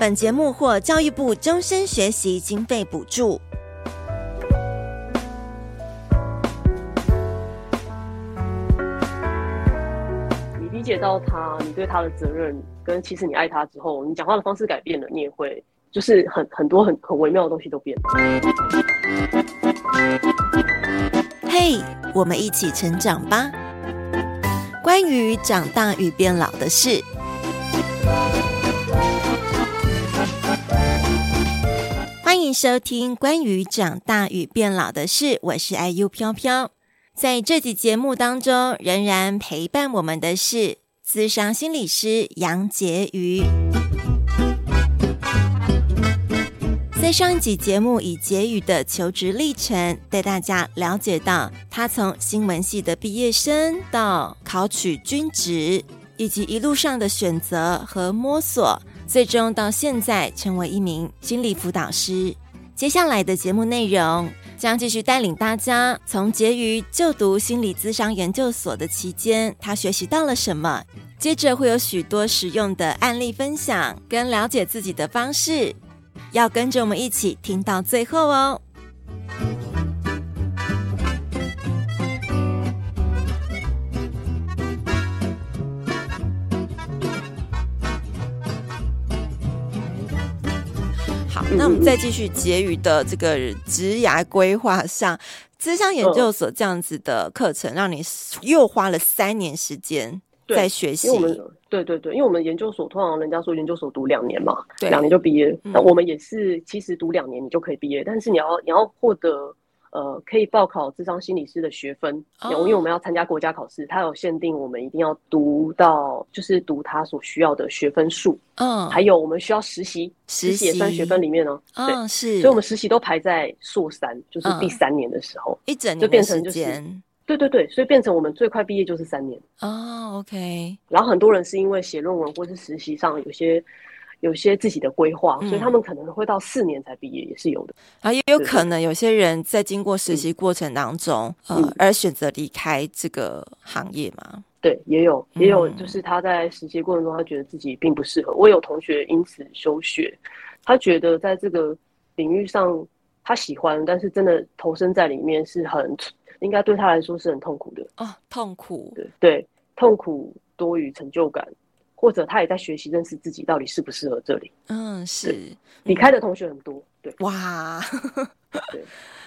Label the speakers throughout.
Speaker 1: 本节目获教育部终身学习经费补助。
Speaker 2: 你理解到他，你对他的责任，跟其实你爱他之后，你讲话的方式改变了，你也会就是很很多很很微妙的东西都变了。
Speaker 1: 嘿，hey, 我们一起成长吧。关于长大与变老的事。收听关于长大与变老的事，我是 IU 飘飘。在这集节目当中，仍然陪伴我们的是咨商心理师杨婕妤。在上一集节目，以婕妤的求职历程，带大家了解到她从新闻系的毕业生到考取军职，以及一路上的选择和摸索。最终到现在成为一名心理辅导师。接下来的节目内容将继续带领大家从婕妤就读心理咨商研究所的期间，他学习到了什么？接着会有许多实用的案例分享跟了解自己的方式，要跟着我们一起听到最后哦。那我们再继续结余的这个职涯规划上，资商研究所这样子的课程，让你又花了三年时间在
Speaker 2: 学习。对对对，因为我们研究所通常人家说研究所读两年嘛，两年就毕业。那我们也是，其实读两年你就可以毕业，但是你要你要获得。呃，可以报考智商心理师的学分，oh. 因为我们要参加国家考试，它有限定，我们一定要读到，就是读他所需要的学分数。嗯，oh. 还有我们需要实习，实习也算学分里面哦。嗯，oh, 是，所以我们实习都排在硕三，就是第三年的时候，一整年就变成就是，对对对，所以变成我们最快毕业就是三年。
Speaker 1: 哦，oh，OK。
Speaker 2: 然后很多人是因为写论文或是实习上有些。有些自己的规划，所以他们可能会到四年才毕业，也是有的。
Speaker 1: 啊，也有可能有些人在经过实习过程当中，嗯、呃，而选择离开这个行业嘛。
Speaker 2: 对，也有，也有，就是他在实习过程中，他觉得自己并不适合。我有同学因此休学，他觉得在这个领域上他喜欢，但是真的投身在里面是很，应该对他来说是很痛苦的。
Speaker 1: 哦，痛苦。
Speaker 2: 对对，痛苦多于成就感。或者他也在学习认识自己到底适不适合这里。
Speaker 1: 嗯，是
Speaker 2: 离开的同学很多。对，
Speaker 1: 哇，对，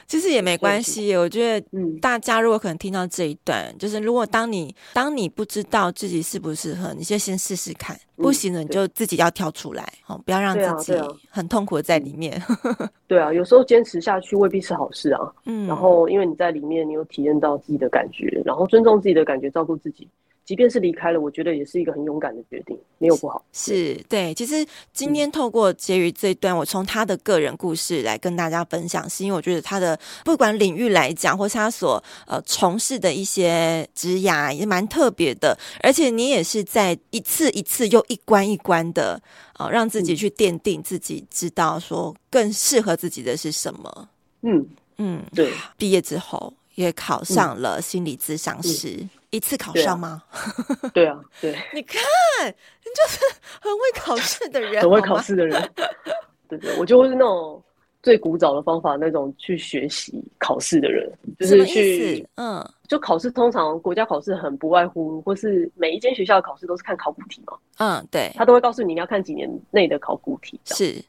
Speaker 1: 其实也没关系。我觉得，嗯，大家如果可能听到这一段，嗯、就是如果当你当你不知道自己适不适合，你就先试试看，嗯、不行了你就自己要跳出来，哦，不要让自己很痛苦的在里面。
Speaker 2: 对啊，有时候坚持下去未必是好事啊。嗯，然后因为你在里面，你有体验到自己的感觉，然后尊重自己的感觉，照顾自己。即便是离开了，我觉得也是一个很勇敢的决定，没有不好。
Speaker 1: 是对，其实今天透过婕妤这一段，我从他的个人故事来跟大家分享，是因为我觉得他的不管领域来讲，或是他所呃从事的一些职涯也蛮特别的，而且你也是在一次一次又一关一关的呃让自己去奠定自己，知道说更适合自己的是什么。
Speaker 2: 嗯嗯，对。
Speaker 1: 毕业之后也考上了心理咨商师。嗯嗯一次考上吗？
Speaker 2: 对啊，对。
Speaker 1: 你看，你就是很会考试的人，
Speaker 2: 很会考试的人。对对，我就是那种最古早的方法，那种去学习考试的人，就是去，嗯，就考试通常国家考试很不外乎，或是每一间学校的考试都是看考古题嘛。
Speaker 1: 嗯，对。
Speaker 2: 他都会告诉你，你要看几年内的考古题。
Speaker 1: 是。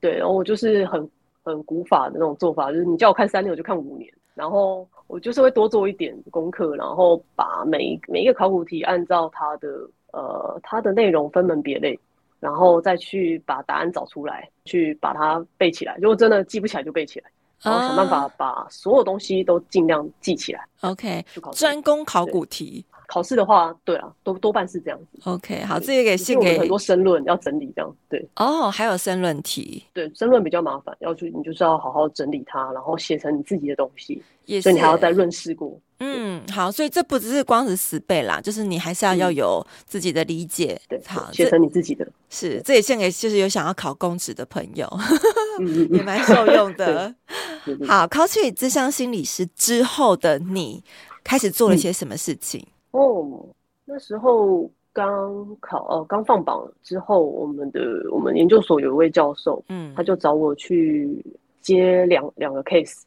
Speaker 2: 对，然后我就是很很古法的那种做法，就是你叫我看三年，我就看五年，然后。我就是会多做一点功课，然后把每一每一个考古题按照它的呃它的内容分门别类，然后再去把答案找出来，去把它背起来。如果真的记不起来就背起来，然后想办法把所有东西都尽量记起来。
Speaker 1: OK，专攻考古题。
Speaker 2: 考试的话，对啊，多多半是这样子。
Speaker 1: OK，好，这也给信给
Speaker 2: 很多申论要整理这样。对
Speaker 1: 哦，还有申论题。
Speaker 2: 对，申论比较麻烦，要去你就是要好好整理它，然后写成你自己的东西。所以你还要再润饰过。
Speaker 1: 嗯，好，所以这不只是光是死背啦，就是你还是要要有自己的理解。
Speaker 2: 对，
Speaker 1: 好，
Speaker 2: 写成你自己的。
Speaker 1: 是，这也献给就是有想要考公职的朋友，也蛮受用的。好，考取智商心理师之后的你，开始做了些什么事情？
Speaker 2: 哦，那时候刚考呃刚放榜之后，我们的我们研究所有一位教授，嗯，他就找我去接两两个 case，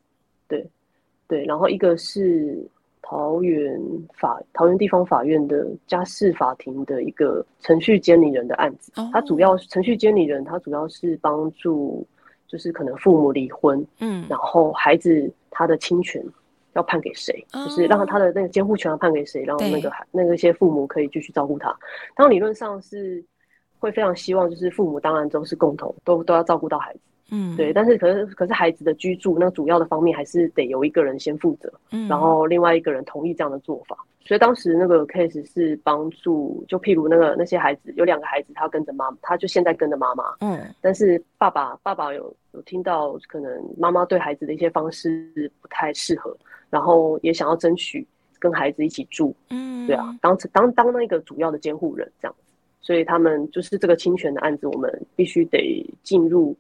Speaker 2: 对对，然后一个是桃园法桃园地方法院的家事法庭的一个程序监理人的案子，他主要程序监理人，他主要是帮助就是可能父母离婚，嗯，然后孩子他的侵权。要判给谁？就是让他的那个监护权要判给谁？然后那个孩那个些父母可以继续照顾他。当理论上是会非常希望，就是父母当然都是共同都都要照顾到孩子。嗯，对。但是可是可是孩子的居住那主要的方面还是得由一个人先负责，嗯，然后另外一个人同意这样的做法。所以当时那个 case 是帮助，就譬如那个那些孩子有两个孩子，他跟着妈妈，他就现在跟着妈妈。嗯，但是爸爸爸爸有有听到可能妈妈对孩子的一些方式不太适合。然后也想要争取跟孩子一起住，嗯，对啊，当当当那个主要的监护人这样子，所以他们就是这个侵权的案子，我们必须得进入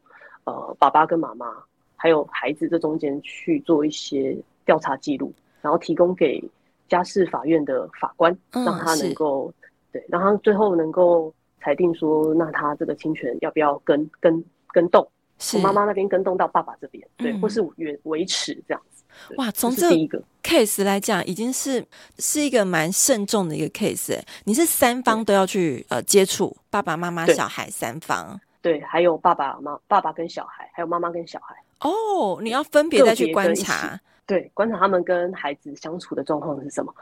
Speaker 2: 呃爸爸跟妈妈还有孩子这中间去做一些调查记录，然后提供给家事法院的法官，让他能够、嗯、对，让他最后能够裁定说，那他这个侵权要不要跟跟跟动，从妈妈那边跟动到爸爸这边，对，嗯、或是维维持这样。
Speaker 1: 哇，从这一个 case 来讲，已经是是一个蛮慎重的一个 case。你是三方都要去呃接触，爸爸妈妈、小孩三方。对，还有爸爸妈、爸爸跟小孩，还有妈妈跟小孩。哦，你要分别再去观察，对，观察他们跟孩子相处的状况是什么？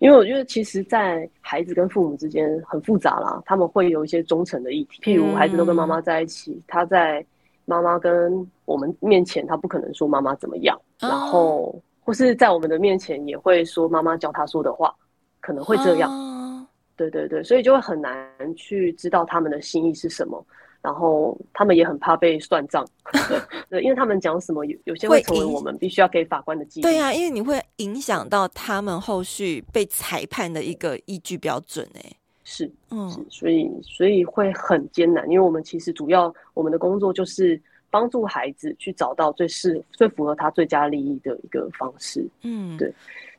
Speaker 1: 因为我觉得，其实，在孩子跟父母之间很复杂啦，他们会有一些忠诚的议题，譬如孩子都跟妈妈在一起，嗯、他在。妈妈跟我们面前，他不可能说妈妈怎么样，然后或是在我们的面前也会说妈妈教他说的话，可能会这样。对对对，所以就会很难去知道他们的心意是什么，然后他们也很怕被算账，对，因为他们讲什么有有些会成为我们必须要给法官的记录。对啊，因为你会影响到他们后续被裁判的一个依据标准哎。是，嗯，所以所以会很艰难，因为我们其实主要我们的工作就是帮助孩子去找到最适最符合他最佳利益的一个方式。嗯，对，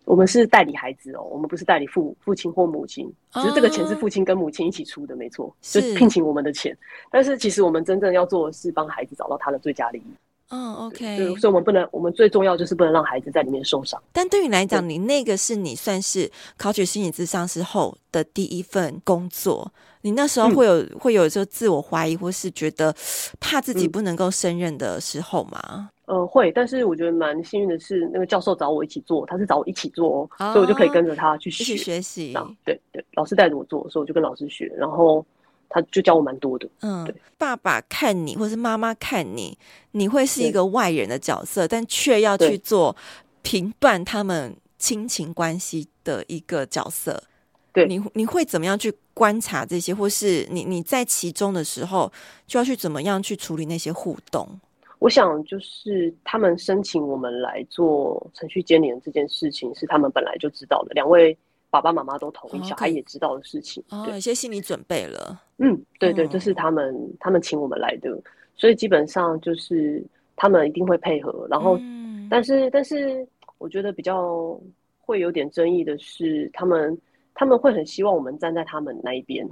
Speaker 1: 我们是代理孩子哦，我们不是代理父父亲或母亲，只是这个钱是父亲跟母亲一起出的，没错，就聘请我们的钱。但是其实我们真正要做的是帮孩子找到他的最佳利益。嗯，OK，所以我们不能，我们最重要就是不能让孩子在里面受伤。但对你来讲，你那个是你算是考取心理咨商师后的第一份工作。你那时候会有、嗯、会有时候自我怀疑，或是觉得怕自己不能够胜任的时候吗？呃、嗯，会。但是我觉得蛮幸运的是，那个教授找我一起做，他是找我一起做，哦、所以我就可以跟着他去学去学习。对对，老师带着我做，所以我就跟老师学，然后。他就教我蛮多的。嗯，爸爸看你，或是妈妈看你，你会是一个外人的角色，但却要去做评断他们亲情关系的一个角色。对，你你会怎么样去观察这些，或是你你在其中的时候，就要去怎么样去处理那些互动？我想，就是他们申请我们来做程序监理人这件事情，是他们本来就知道的。两位。爸爸妈妈都同意，小孩也知道的事情，哦，有些心理准备了。嗯，对对，这是他们他们请我们来的，所以基本上就是他们一定会配合。然后，但是但是，我觉得比较会有点争议的是，他们他们会很希望我们站在他们那一边，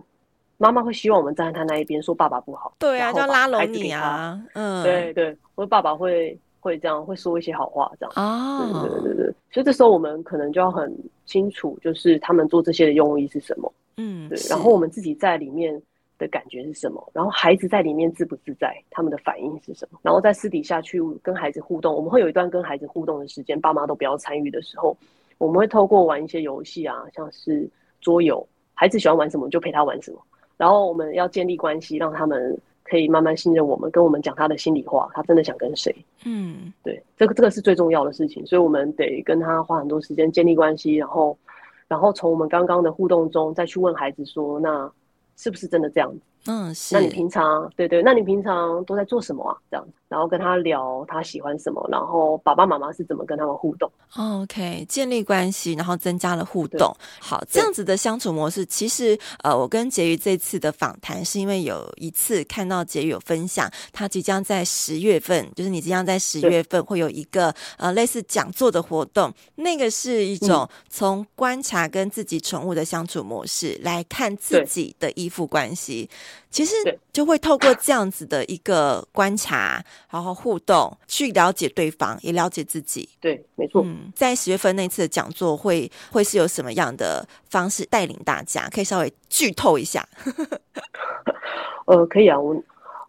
Speaker 1: 妈妈会希望我们站在他那一边，说爸爸不好。对啊，就要拉拢你啊。嗯，对对，我爸爸会。会这样会说一些好话，这样。啊，oh. 对对对对，所以这时候我们可能就要很清楚，就是他们做这些的用意是什么，嗯，对，然后我们自己在里面的感觉是什么，然后孩子在里面自不自在，他们的反应是什么，然后在私底下去跟孩子互动，我们会有一段跟孩子互动的时间，爸妈都不要参与的时候，我们会透过玩一些游戏啊，像是桌游，孩子喜欢玩什么就陪他玩什么，然后我们要建立关系，让他们。可以慢慢信任我们，跟我们讲他的心里话，他真的想跟谁？嗯，对，这个这个是最重要的事情，所以我们得跟他花很多时间建立关系，然后，然后从我们刚刚的互动中再去问孩子说，那是不是真的这样子？嗯，是。
Speaker 2: 那你平常对对，那你平常都在做什么啊？这样，然后跟他聊他喜欢什么，然后爸爸妈妈是怎么跟他们互动
Speaker 1: ？OK，建立关系，然后增加了互动。好，这样子的相处模式，其实呃，我跟婕妤这次的访谈，是因为有一次看到婕妤有分享，他即将在十月份，就是你即将在十月份会有一个呃类似讲座的活动，那个是一种从观察跟自己宠物的相处模式来看自己的依附关系。其实就会透过这样子的一个观察，然后互动，去了解对方，也了解自己。
Speaker 2: 对，没错。
Speaker 1: 嗯，在十月份那次的讲座会会是有什么样的方式带领大家？可以稍微剧透一下。
Speaker 2: 呃，可以啊。我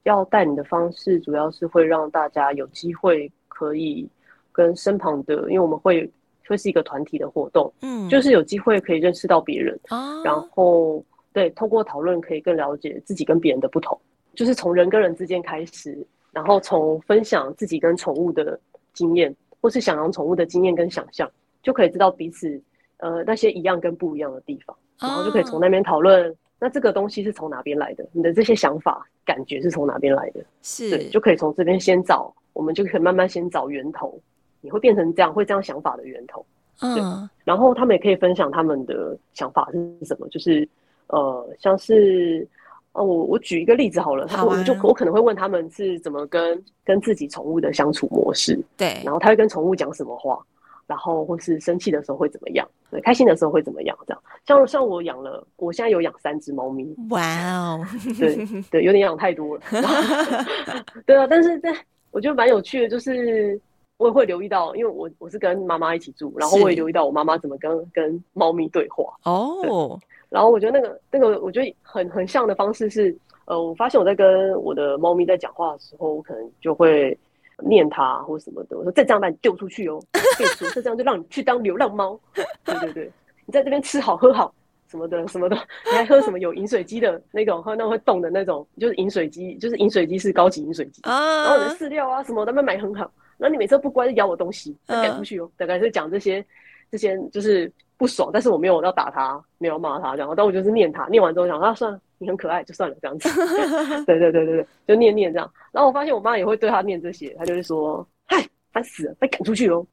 Speaker 2: 要带领的方式，主要是会让大家有机会可以跟身旁的，因为我们会会是一个团体的活动，嗯，就是有机会可以认识到别人，啊，然后。对，透过讨论可以更了解自己跟别人的不同，就是从人跟人之间开始，然后从分享自己跟宠物的经验，或是想养宠物的经验跟想象，就可以知道彼此呃那些一样跟不一样的地方，然后就可以从那边讨论，哦、那这个东西是从哪边来的？你的这些想法、感觉是从哪边来的？
Speaker 1: 是，
Speaker 2: 对，就可以从这边先找，我们就可以慢慢先找源头，你会变成这样，会这样想法的源头。嗯，然后他们也可以分享他们的想法是什么，就是。呃，像是，哦，我我举一个例子好了，好啊、我就我可能会问他们是怎么跟跟自己宠物的相处模式，
Speaker 1: 对，
Speaker 2: 然后他会跟宠物讲什么话，然后或是生气的时候会怎么样，对，开心的时候会怎么样，这样，像像我养了，我现在有养三只猫咪，
Speaker 1: 哇哦，
Speaker 2: 对 对，有点养太多了，对啊，但是在我觉得蛮有趣的，就是我也会留意到，因为我我是跟妈妈一起住，然后我也留意到我妈妈怎么跟跟猫咪对话，
Speaker 1: 哦。
Speaker 2: 然后我觉得那个那个，我觉得很很像的方式是，呃，我发现我在跟我的猫咪在讲话的时候，我可能就会念它或什么的。我说再这样把你丢出去哦，再这样就让你去当流浪猫。对对对，你在这边吃好喝好什么的什么的，你还喝什么有饮水机的那种，喝那会动的那种，就是饮水机，就是饮水机是高级饮水机。然后饲料啊什么的，他们买很好。然后你每次不乖就咬我东西，再赶出去哦。大概是讲这些这些就是。不爽，但是我没有要打他，没有骂他这样，但我就是念他，念完之后想，啊，算了，你很可爱，就算了这样子。对对对对对，就念念这样。然后我发现我妈也会对他念这些，她就会说，嗨，烦死了，被赶出去 喽。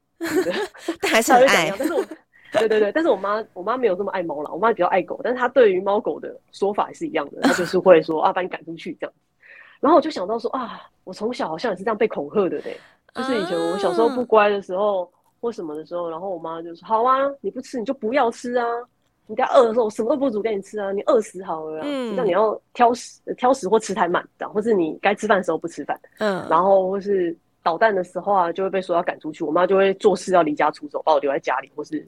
Speaker 1: 但还是很爱。
Speaker 2: 但是我，对对对，但是我妈，我妈没有这么爱猫啦，我妈比较爱狗，但是她对于猫狗的说法也是一样的，她就是会说啊，把你赶出去这样。然后我就想到说啊，我从小好像也是这样被恐吓的嘞，就是以前我小时候不乖的时候。或什么的时候，然后我妈就说：“好啊，你不吃你就不要吃啊！你等下饿的时候，我什么都不煮给你吃啊！你饿死好了，嗯，像你要挑食，挑食或吃太慢，这样，或是你该吃饭的时候不吃饭，嗯，然后或是捣蛋的时候啊，就会被说要赶出去。我妈就会做事要离家出走，把我留在家里，或是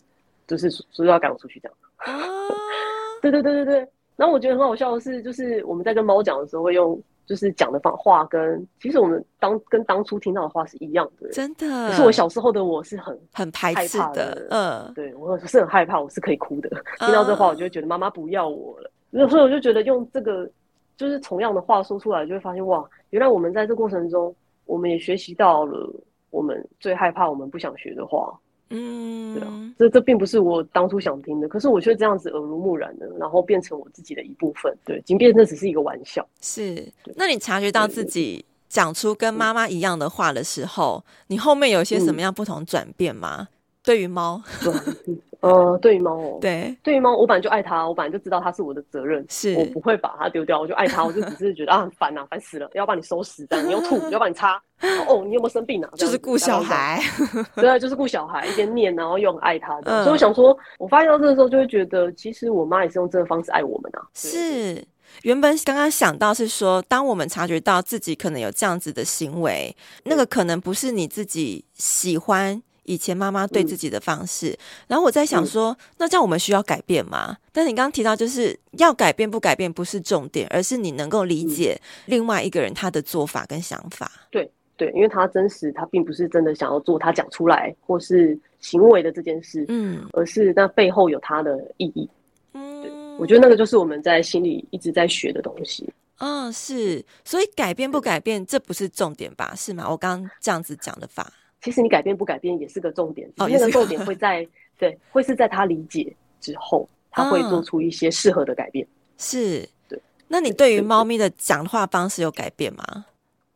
Speaker 2: 就是说要赶我出去这样。啊，对对对对对。然后我觉得很好笑的是，就是我们在跟猫讲的时候会用。就是讲的方话跟其实我们当跟当初听到的话是一样的，
Speaker 1: 真的。
Speaker 2: 可是我小时候的我是很
Speaker 1: 很排斥的，嗯，
Speaker 2: 对我是很害怕，我是可以哭的。听到这话，我就会觉得妈妈不要我了。有时候我就觉得用这个就是同样的话说出来，就会发现哇，原来我们在这过程中，我们也学习到了我们最害怕、我们不想学的话。嗯，对啊，这这并不是我当初想听的，可是我却这样子耳濡目染的，然后变成我自己的一部分。对，即便那只是一个玩笑。
Speaker 1: 是，那你察觉到自己讲出跟妈妈一样的话的时候，你后面有一些什么样不同转变吗？嗯、对于猫？
Speaker 2: 呃，对于猫哦，
Speaker 1: 对，
Speaker 2: 对于猫，我本来就爱它，我本来就知道它是我的责任，
Speaker 1: 是我
Speaker 2: 不会把它丢掉，我就爱它，我就只是觉得啊很烦呐，烦死了，要把你收拾，这样你要吐，要把你擦，哦，你有没有生病啊？
Speaker 1: 就是顾小孩，
Speaker 2: 对，就是顾小孩，一边念，然后又很爱它的，所以我想说，我发现到这个时候，就会觉得，其实我妈也是用这个方式爱我们啊。
Speaker 1: 是，原本刚刚想到是说，当我们察觉到自己可能有这样子的行为，那个可能不是你自己喜欢。以前妈妈对自己的方式，嗯、然后我在想说，嗯、那这样我们需要改变吗？但是你刚刚提到，就是要改变不改变不是重点，而是你能够理解另外一个人他的做法跟想法。
Speaker 2: 对对，因为他真实，他并不是真的想要做他讲出来或是行为的这件事，嗯，而是那背后有他的意义。嗯，我觉得那个就是我们在心里一直在学的东西。
Speaker 1: 嗯、哦，是，所以改变不改变，这不是重点吧？是吗？我刚刚这样子讲的法。
Speaker 2: 其实你改变不改变也是个重点，那个重点会在 对，会是在他理解之后，他会做出一些适合的改变。
Speaker 1: 是，
Speaker 2: 对。
Speaker 1: 那你对于猫咪的讲话方式有改变吗？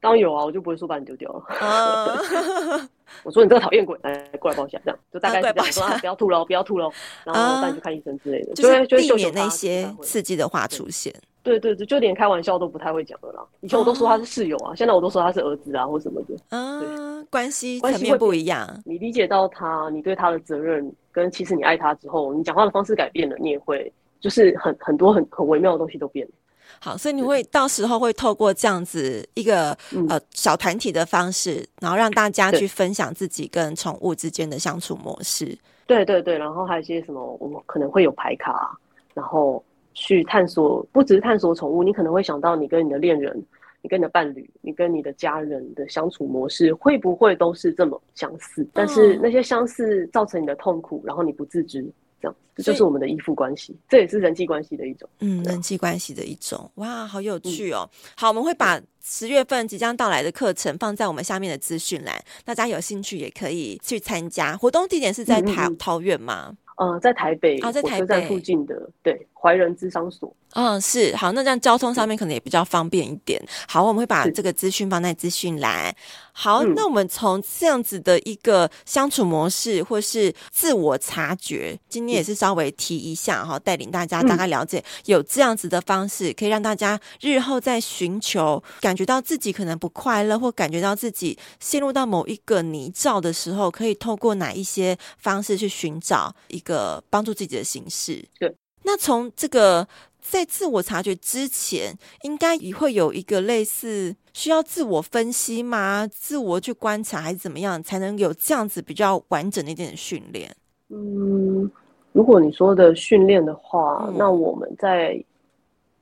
Speaker 2: 当然有啊，我就不会说把你丢掉了。Uh... 我说你这个讨厌鬼，来过来抱一下，这样就大概是这样说啊，不要吐喽，不要吐喽，然后带你去看医生之类的，
Speaker 1: 就是避免那些刺激的话出现。
Speaker 2: 对对对，就连开玩笑都不太会讲了啦。以前我都说他是室友啊，现在我都说他是儿子啊，或什么的。
Speaker 1: 嗯，关系关系会不一样。
Speaker 2: 你理解到他，你对他的责任，跟其实你爱他之后，你讲话的方式改变了，你也会就是很很多很很微妙的东西都变了。
Speaker 1: 好，所以你会到时候会透过这样子一个呃小团体的方式，然后让大家去分享自己跟宠物之间的相处模式。
Speaker 2: 对对对，然后还有一些什么，我们可能会有牌卡，然后去探索，不只是探索宠物，你可能会想到你跟你的恋人、你跟你的伴侣、你跟你的家人的相处模式会不会都是这么相似？但是那些相似造成你的痛苦，然后你不自知。这样，这就是我们的依附关系，这也是人际关系的一种。
Speaker 1: 嗯，人际关系的一种。哇，好有趣哦！嗯、好，我们会把十月份即将到来的课程放在我们下面的资讯栏，大家有兴趣也可以去参加。活动地点是在桃桃园吗？
Speaker 2: 呃，在台北，哦，在台北附近的，对，怀仁咨商所。
Speaker 1: 嗯，是好，那这样交通上面可能也比较方便一点。好，我们会把这个资讯放在资讯栏。好，那我们从这样子的一个相处模式，或是自我察觉，今天也是稍微提一下哈，带领大家大概了解有这样子的方式，可以让大家日后在寻求感觉到自己可能不快乐，或感觉到自己陷入到某一个泥沼的时候，可以透过哪一些方式去寻找一个帮助自己的形式。
Speaker 2: 对，
Speaker 1: 那从这个。在自我察觉之前，应该也会有一个类似需要自我分析吗？自我去观察还是怎么样，才能有这样子比较完整的一点的训练？
Speaker 2: 嗯，如果你说的训练的话，嗯，那我们在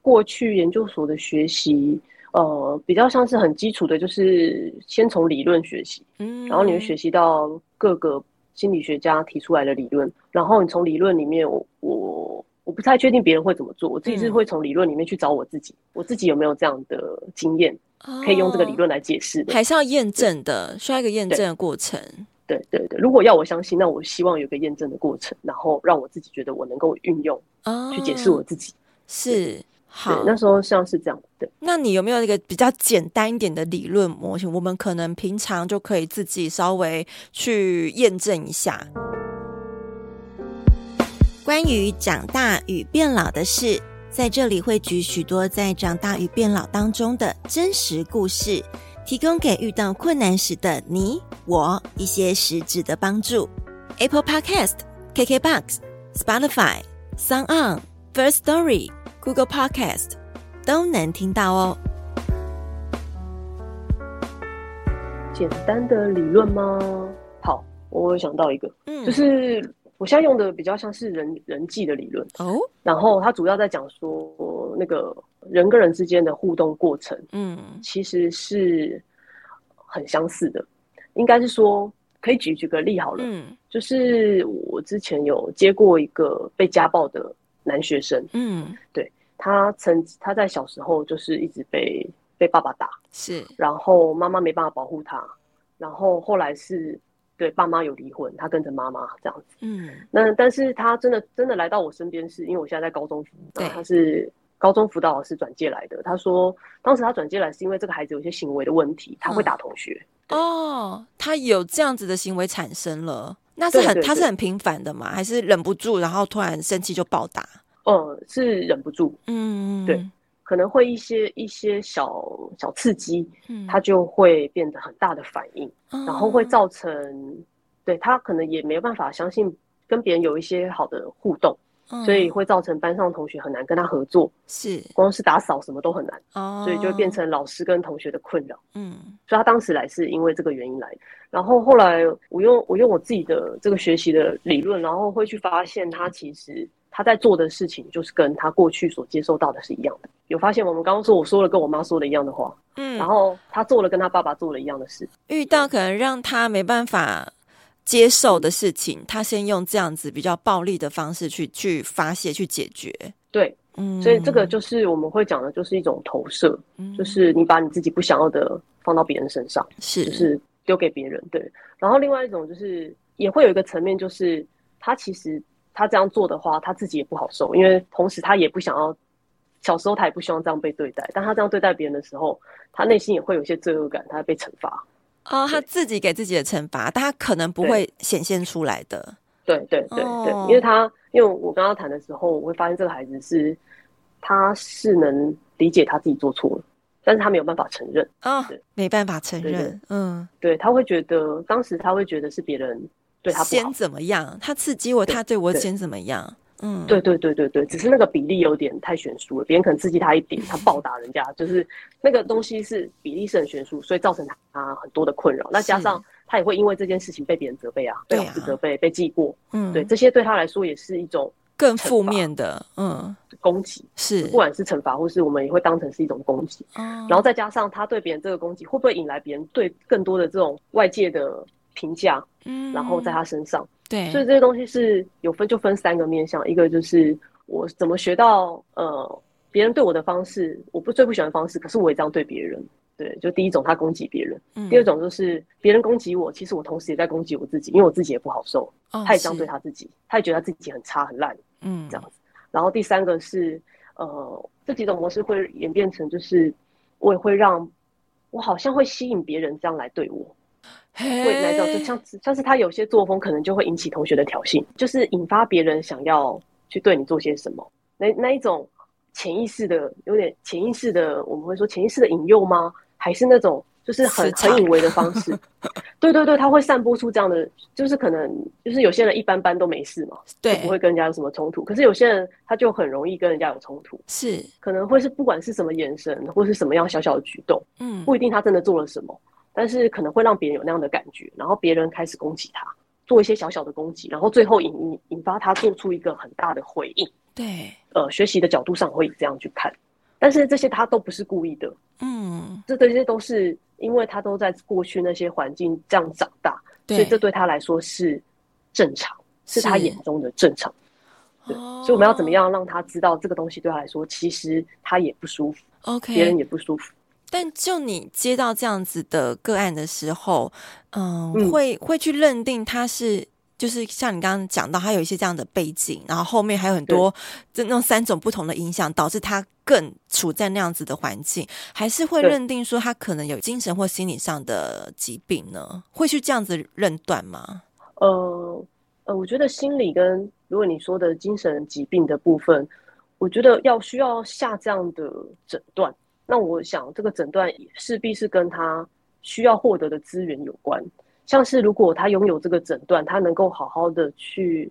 Speaker 2: 过去研究所的学习，呃，比较像是很基础的，就是先从理论学习，嗯，然后你会学习到各个心理学家提出来的理论，然后你从理论里面我，我。我不太确定别人会怎么做，我自己是会从理论里面去找我自己，嗯、我自己有没有这样的经验，可以用这个理论来解释的，
Speaker 1: 还是要验证的，需要一个验证的过程。
Speaker 2: 对对对，如果要我相信，那我希望有个验证的过程，然后让我自己觉得我能够运用，去解释我自己。
Speaker 1: 是好，
Speaker 2: 那时候像是这样。对，
Speaker 1: 那你有没有一个比较简单一点的理论模型？我们可能平常就可以自己稍微去验证一下。关于长大与变老的事，在这里会举许多在长大与变老当中的真实故事，提供给遇到困难时的你我一些实质的帮助。Apple Podcast、KKBox、Spotify、SoundOn、First Story、Google Podcast 都能听到哦。
Speaker 2: 简单的理论吗？好，我有想到一个，嗯，就是。我现在用的比较像是人人际的理论哦，oh? 然后它主要在讲说那个人跟人之间的互动过程，嗯，其实是很相似的。应该是说，可以举举个例好了，嗯，就是我之前有接过一个被家暴的男学生，嗯，对，他曾他在小时候就是一直被被爸爸打，是，然后妈妈没办法保护他，然后后来是。对，爸妈有离婚，他跟着妈妈这样子。嗯，那但是他真的真的来到我身边，是因为我现在在高中他是高中辅导老师转介来的。他说，当时他转介来是因为这个孩子有些行为的问题，他会打同学。
Speaker 1: 嗯、哦，他有这样子的行为产生了，那是很他是很频繁的嘛？还是忍不住，然后突然生气就暴打？
Speaker 2: 嗯，是忍不住。嗯，对。可能会一些一些小小刺激，嗯，他就会变得很大的反应，嗯、然后会造成，对他可能也没有办法相信跟别人有一些好的互动，嗯，所以会造成班上同学很难跟他合作，是。光是打扫什么都很难，哦，所以就会变成老师跟同学的困扰，嗯，所以他当时来是因为这个原因来，然后后来我用我用我自己的这个学习的理论，然后会去发现他其实。他在做的事情就是跟他过去所接受到的是一样的。有发现我们刚刚说我说了跟我妈说的一样的话，嗯，然后他做了跟他爸爸做了一样的事。
Speaker 1: 遇到可能让他没办法接受的事情，他先用这样子比较暴力的方式去去发泄去解决。
Speaker 2: 对，嗯，所以这个就是我们会讲的，就是一种投射，嗯，就是你把你自己不想要的放到别人身上，是，就是丢给别人。对，然后另外一种就是也会有一个层面，就是他其实。他这样做的话，他自己也不好受，因为同时他也不想要小时候他也不希望这样被对待，但他这样对待别人的时候，他内心也会有一些罪恶感，他会被惩罚。
Speaker 1: 哦，他自己给自己的惩罚，但他可能不会显现出来的。
Speaker 2: 对对对对，因为他因为我跟他谈的时候，我会发现这个孩子是他是能理解他自己做错了，但是他没有办法承认
Speaker 1: 啊、哦，没办法承认。嗯，
Speaker 2: 对，他会觉得当时他会觉得是别人对他
Speaker 1: 先怎么样，他刺激我，他对我先怎么样。嗯，
Speaker 2: 对对对对对，只是那个比例有点太悬殊了。别人可能刺激他一点，他暴打人家，就是那个东西是比例是很悬殊，所以造成他很多的困扰。那加上他也会因为这件事情被别人责备啊，被老师责备、被记过。嗯，对，这些对他来说也是一种
Speaker 1: 更负面的，嗯，
Speaker 2: 攻击。是，不管是惩罚或是我们也会当成是一种攻击。然后再加上他对别人这个攻击，会不会引来别人对更多的这种外界的评价？嗯，然后在他身上。
Speaker 1: 对，
Speaker 2: 所以这些东西是有分，就分三个面向，一个就是我怎么学到呃别人对我的方式，我不最不喜欢的方式，可是我也这样对别人。对，就第一种他攻击别人，嗯，第二种就是别人攻击我，其实我同时也在攻击我自己，因为我自己也不好受，哦，他也这样对他自己，他也觉得他自己很差很烂，嗯，这样子。然后第三个是呃这几种模式会演变成就是我也会让我好像会吸引别人这样来对我。会来到，就像像是他有些作风，可能就会引起同学的挑衅，就是引发别人想要去对你做些什么。那那一种潜意识的，有点潜意识的，我们会说潜意识的引诱吗？还是那种就是很很以为的方式？对对对，他会散播出这样的，就是可能就是有些人一般般都没事嘛，对，不会跟人家有什么冲突。可是有些人他就很容易跟人家有冲突，是可能会是不管是什么眼神或是什么样小小的举动，嗯，不一定他真的做了什么。但是可能会让别人有那样的感觉，然后别人开始攻击他，做一些小小的攻击，然后最后引引引发他做出一个很大的回应。对，呃，学习的角度上会这样去看，但是这些他都不是故意的，嗯，这这些都是因为他都在过去那些环境这样长大，所以这对他来说是正常，是他眼中的正常。对，所以我们要怎么样让他知道这个东西对他来说其实他也不舒服，OK，别人也不舒服。
Speaker 1: 但就你接到这样子的个案的时候，嗯，嗯会会去认定他是，就是像你刚刚讲到，他有一些这样的背景，然后后面还有很多这那种三种不同的影响，导致他更处在那样子的环境，还是会认定说他可能有精神或心理上的疾病呢？会去这样子认断吗？
Speaker 2: 呃呃，我觉得心理跟如果你说的精神疾病的部分，我觉得要需要下这样的诊断。那我想，这个诊断势必是跟他需要获得的资源有关。像是如果他拥有这个诊断，他能够好好的去，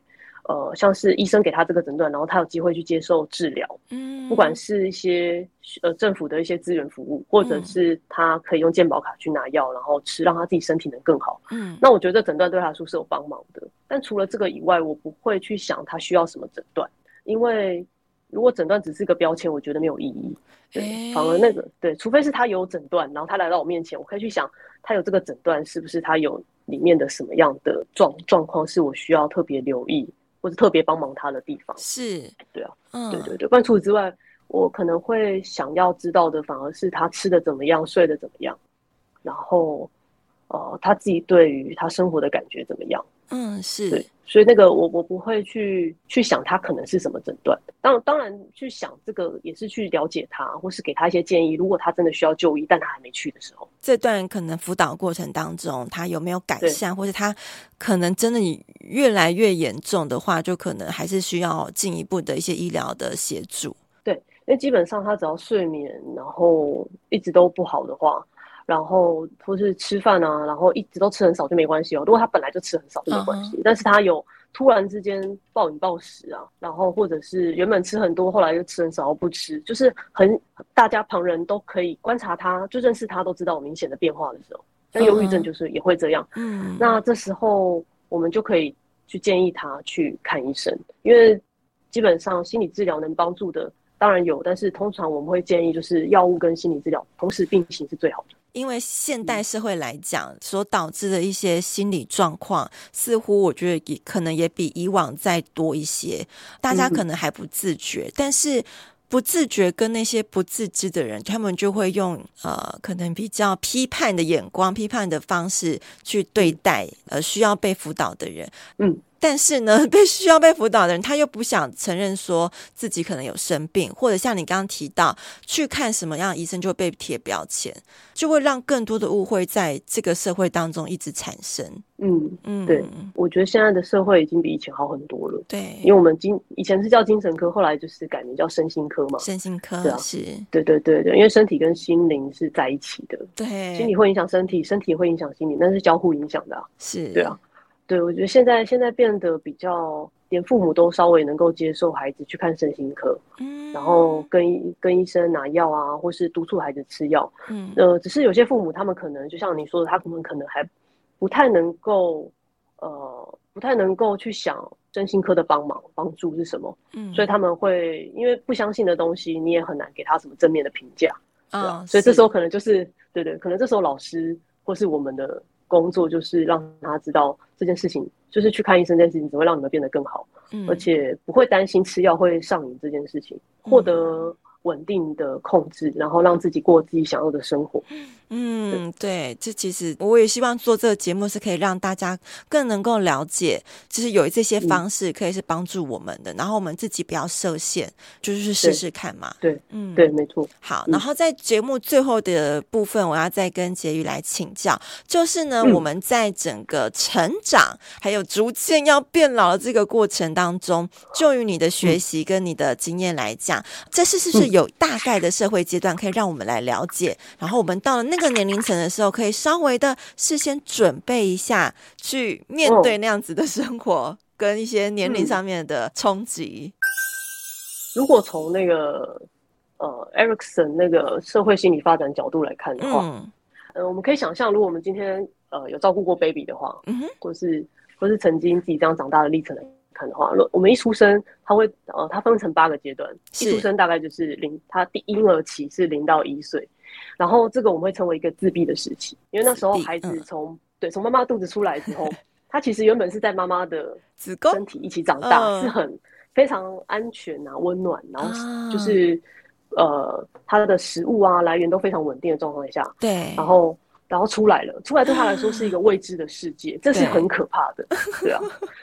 Speaker 2: 呃，像是医生给他这个诊断，然后他有机会去接受治疗，嗯，不管是一些呃政府的一些资源服务，或者是他可以用健保卡去拿药，然后吃，让他自己身体能更好。嗯，那我觉得这诊断对他来说是有帮忙的。但除了这个以外，我不会去想他需要什么诊断，因为。如果诊断只是个标签，我觉得没有意义。对，反而那个对，除非是他有诊断，然后他来到我面前，我可以去想他有这个诊断，是不是他有里面的什么样的状状况，是我需要特别留意或者特别帮忙他的地方。
Speaker 1: 是，
Speaker 2: 对啊，嗯，对对对。不然除此之外，我可能会想要知道的，反而是他吃的怎么样，睡的怎么样，然后，呃，他自己对于他生活的感觉怎么样。
Speaker 1: 嗯，是
Speaker 2: 对，所以那个我我不会去去想他可能是什么诊断，当当然去想这个也是去了解他，或是给他一些建议。如果他真的需要就医，但他还没去的时候，
Speaker 1: 这段可能辅导过程当中他有没有改善，或是他可能真的越来越严重的话，就可能还是需要进一步的一些医疗的协助。
Speaker 2: 对，因为基本上他只要睡眠然后一直都不好的话。然后或是吃饭啊，然后一直都吃很少就没关系哦。如果他本来就吃很少就没关系，uh -huh. 但是他有突然之间暴饮暴食啊，然后或者是原本吃很多，后来又吃很少不吃，就是很大家旁人都可以观察他，就认识他都知道有明显的变化的时候，那忧郁症就是也会这样。嗯、uh 那这时候我们就可以去建议他去看医生，因为基本上心理治疗能帮助的当然有，但是通常我们会建议就是药物跟心理治疗同时并行是最好的。
Speaker 1: 因为现代社会来讲，所导致的一些心理状况，似乎我觉得也可能也比以往再多一些。大家可能还不自觉，但是不自觉跟那些不自知的人，他们就会用呃，可能比较批判的眼光、批判的方式去对待呃需要被辅导的人。嗯。但是呢，被 需要被辅导的人，他又不想承认说自己可能有生病，或者像你刚刚提到，去看什么样的医生就会被贴标签，就会让更多的误会在这个社会当中一直产生。
Speaker 2: 嗯嗯，对，我觉得现在的社会已经比以前好很多了。
Speaker 1: 对，
Speaker 2: 因为我们精以前是叫精神科，后来就是改名叫身心科嘛。
Speaker 1: 身心科，
Speaker 2: 对啊，
Speaker 1: 是，
Speaker 2: 对对对对，因为身体跟心灵是在一起的。
Speaker 1: 对，
Speaker 2: 心理会影响身体，身体会影响心理，那是交互影响的啊。
Speaker 1: 是，
Speaker 2: 对啊，对，我觉得现在现在变得比较，连父母都稍微能够接受孩子去看身心科，嗯，然后跟跟医生拿药啊，或是督促孩子吃药，嗯，呃，只是有些父母他们可能就像你说的，他们可能还不太能够。呃，不太能够去想身心科的帮忙帮助是什么，嗯，所以他们会因为不相信的东西，你也很难给他什么正面的评价，啊、哦，所以这时候可能就是对对，可能这时候老师或是我们的工作就是让他知道这件事情，就是去看医生这件事情只会让你们变得更好，嗯，而且不会担心吃药会上瘾这件事情，获得稳定的控制，然后让自己过自己想要的生活。
Speaker 1: 嗯，对，这其实我也希望做这个节目是可以让大家更能够了解，就是有这些方式可以是帮助我们的，嗯、然后我们自己不要设限，就是试试看嘛。
Speaker 2: 对，嗯，对，没错。
Speaker 1: 好，然后在节目最后的部分，我要再跟婕妤来请教，就是呢，嗯、我们在整个成长还有逐渐要变老的这个过程当中，就于你的学习跟你的经验来讲，嗯、这是是不是有大概的社会阶段可以让我们来了解？然后我们到了那。个年龄层的时候，可以稍微的事先准备一下，去面对那样子的生活，跟一些年龄上面的冲击。
Speaker 2: 如果从那个呃，Erikson 那个社会心理发展角度来看的话，嗯，呃，我们可以想象，如果我们今天呃有照顾过 baby 的话，嗯哼，或是或是曾经自己这样长大的历程来看的话，我们一出生，他会呃，他分成八个阶段，一出生大概就是零，他第婴儿期是零到一岁。然后这个我们会称为一个自闭的时期，因为那时候孩子从、嗯、对从妈妈肚子出来之后，他其实原本是在妈妈的子宫身体一起长大，呃、是很非常安全啊、温暖，然后就是、啊、呃他的食物啊来源都非常稳定的状况下，对，然后然后出来了，出来对他来说是一个 未知的世界，这是很可怕的，对啊。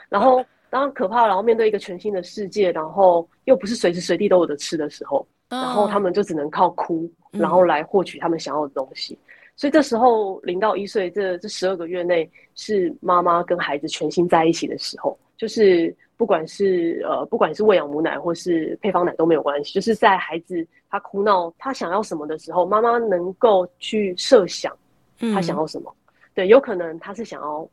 Speaker 2: 然后当然可怕，然后面对一个全新的世界，然后又不是随时随地都有的吃的时候，然后他们就只能靠哭。然后来获取他们想要的东西，嗯、所以这时候零到一岁这这十二个月内是妈妈跟孩子全心在一起的时候，就是不管是呃不管是喂养母奶或是配方奶都没有关系，就是在孩子他哭闹他想要什么的时候，妈妈能够去设想他想要什么，嗯、对，有可能他是想要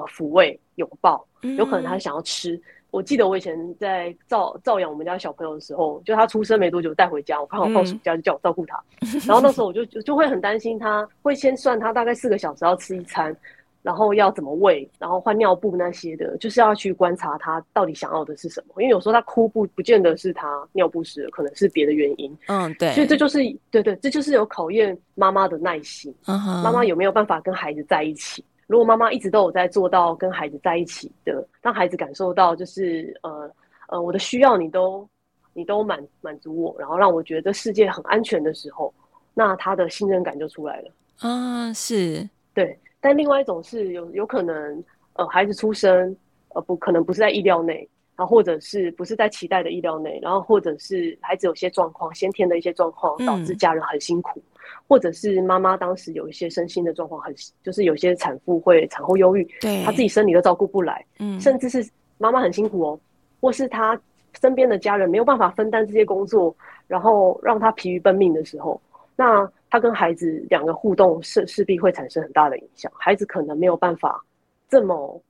Speaker 2: 呃抚慰拥抱，有可能他想要吃。嗯我记得我以前在照照养我们家小朋友的时候，就他出生没多久带回家，我刚好放暑假就叫我照顾他，嗯、然后那时候我就就会很担心他，会先算他大概四个小时要吃一餐，然后要怎么喂，然后换尿布那些的，就是要去观察他到底想要的是什么，因为有时候他哭不不见得是他尿不湿，可能是别的原因。嗯，对，所以这就是对对，这就是有考验妈妈的耐心，妈妈有没有办法跟孩子在一起。如果妈妈一直都有在做到跟孩子在一起的，让孩子感受到就是呃呃我的需要你都你都满满足我，然后让我觉得这世界很安全的时候，那他的信任感就出来了。
Speaker 1: 啊，是对。
Speaker 2: 但另外一种是有有可能呃孩子出生呃不可能不是在意料内，然后或者是不是在期待的意料内，然后或者是孩子有些状况先天的一些状况导致家人很辛苦。嗯或者是妈妈当时有一些身心的状况，很就是有些产妇会产后忧郁，对，她自己生理都照顾不来，嗯，甚至是妈妈很辛苦哦，或是她身边的家人没有办法分担这些工作，然后让她疲于奔命的时候，那她跟孩子两个互动势势必会产生很大的影响，孩子可能没有办法这么。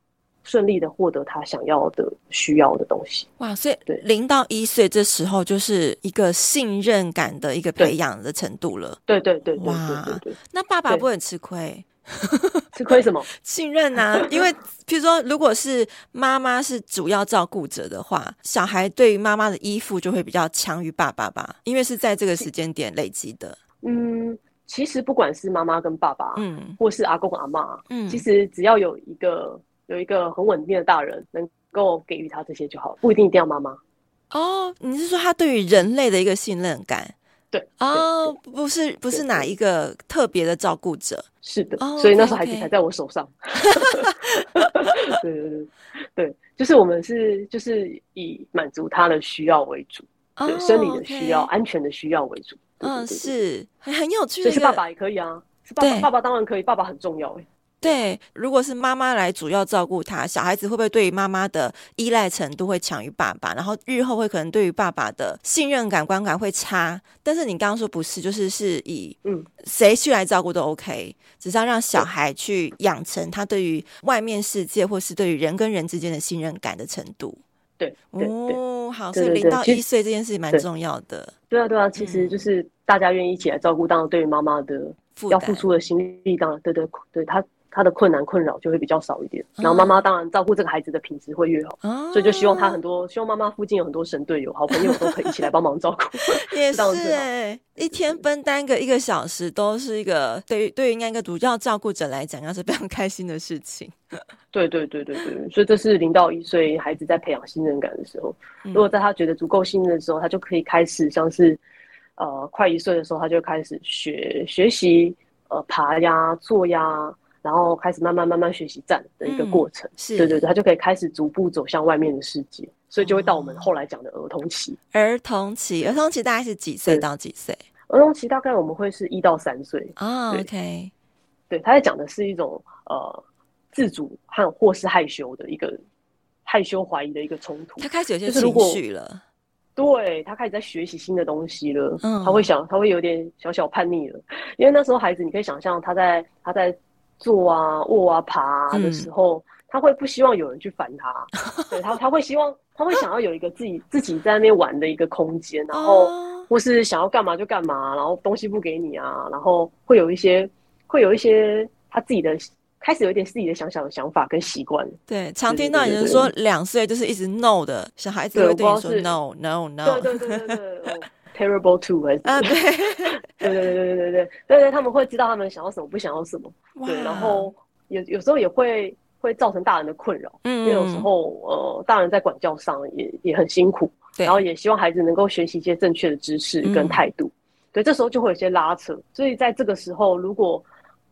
Speaker 2: 顺利的获得他想要的、需要的东西。
Speaker 1: 哇，所以对零到一岁这时候就是一个信任感的一个培养的程度了。
Speaker 2: 对对对对对对，对，
Speaker 1: 那爸爸不会很吃亏？
Speaker 2: 吃亏什么？
Speaker 1: 信任啊！因为譬如说，如果是妈妈是主要照顾者的话，小孩对于妈妈的依附就会比较强于爸爸吧？因为是在这个时间点累积的。
Speaker 2: 嗯，其实不管是妈妈跟爸爸，嗯，或是阿公阿妈，嗯，其实只要有一个。有一个很稳定的大人能够给予他这些就好，不一定一定要妈妈。
Speaker 1: 哦，你是说他对于人类的一个信任感？
Speaker 2: 对
Speaker 1: 哦，不是不是哪一个特别的照顾者，
Speaker 2: 是的，所以那时候孩子才在我手上。对对对对，就是我们是就是以满足他的需要为主，对生理的需要、安全的需要为主。
Speaker 1: 嗯，是很很有趣。
Speaker 2: 所以是爸爸也可以啊，是爸爸爸爸当然可以，爸爸很重要哎。
Speaker 1: 对，如果是妈妈来主要照顾他，小孩子会不会对于妈妈的依赖程度会强于爸爸？然后日后会可能对于爸爸的信任感、观感会差。但是你刚刚说不是，就是是以嗯谁去来照顾都 OK，只是要让小孩去养成他对于外面世界或是对于人跟人之间的信任感的程度。
Speaker 2: 对，对
Speaker 1: 哦，好，所以零到一岁这件事情蛮重要的。
Speaker 2: 对啊，对啊，其实就是大家愿意一起来照顾，当然对于妈妈的要付出的心力，当然对对对，他。他的困难困扰就会比较少一点，然后妈妈当然照顾这个孩子的品质会越好，哦、所以就希望他很多，希望妈妈附近有很多神队友、好朋友都可以一起来帮忙照顾。
Speaker 1: 也是哎、欸，一天分担个一个小时，都是一个对于对于那个主要照顾者来讲，那是非常开心的事情。
Speaker 2: 对对对对对，所以这是零到一岁孩子在培养信任感的时候，如果在他觉得足够信任的时候，他就可以开始像是呃快一岁的时候，他就开始学学习呃爬呀、坐呀。然后开始慢慢慢慢学习站的一个过程，嗯、是对对对，他就可以开始逐步走向外面的世界，所以就会到我们后来讲的儿童期。
Speaker 1: 儿童期，儿童期大概是几岁到几岁？
Speaker 2: 儿童期大概我们会是一到三岁
Speaker 1: 啊。Oh, OK，
Speaker 2: 对，他在讲的是一种呃自主和或是害羞的一个害羞怀疑的一个冲突。
Speaker 1: 他开始有些情绪了，
Speaker 2: 对，他开始在学习新的东西了。嗯，他会想，他会有点小小叛逆了，因为那时候孩子，你可以想象他在他在。坐啊、卧啊、爬啊的时候，嗯、他会不希望有人去烦他，对他，他会希望，他会想要有一个自己自己在那边玩的一个空间，然后或是想要干嘛就干嘛，然后东西不给你啊，然后会有一些，会有一些他自己的开始有一点自己的想想的想法跟习惯。
Speaker 1: 对，常听到有人说两岁就是一直 no 的小孩子会对你说 no no no，
Speaker 2: 对对对对对。Terrible two 还是啊？对 对对对对对对对对对，他们会知道他们想要什么，不想要什么。对，然后有有时候也会会造成大人的困扰。嗯，因为有时候呃，大人在管教上也也很辛苦，然后也希望孩子能够学习一些正确的知识跟态度。对，这时候就会有些拉扯。所以在这个时候，如果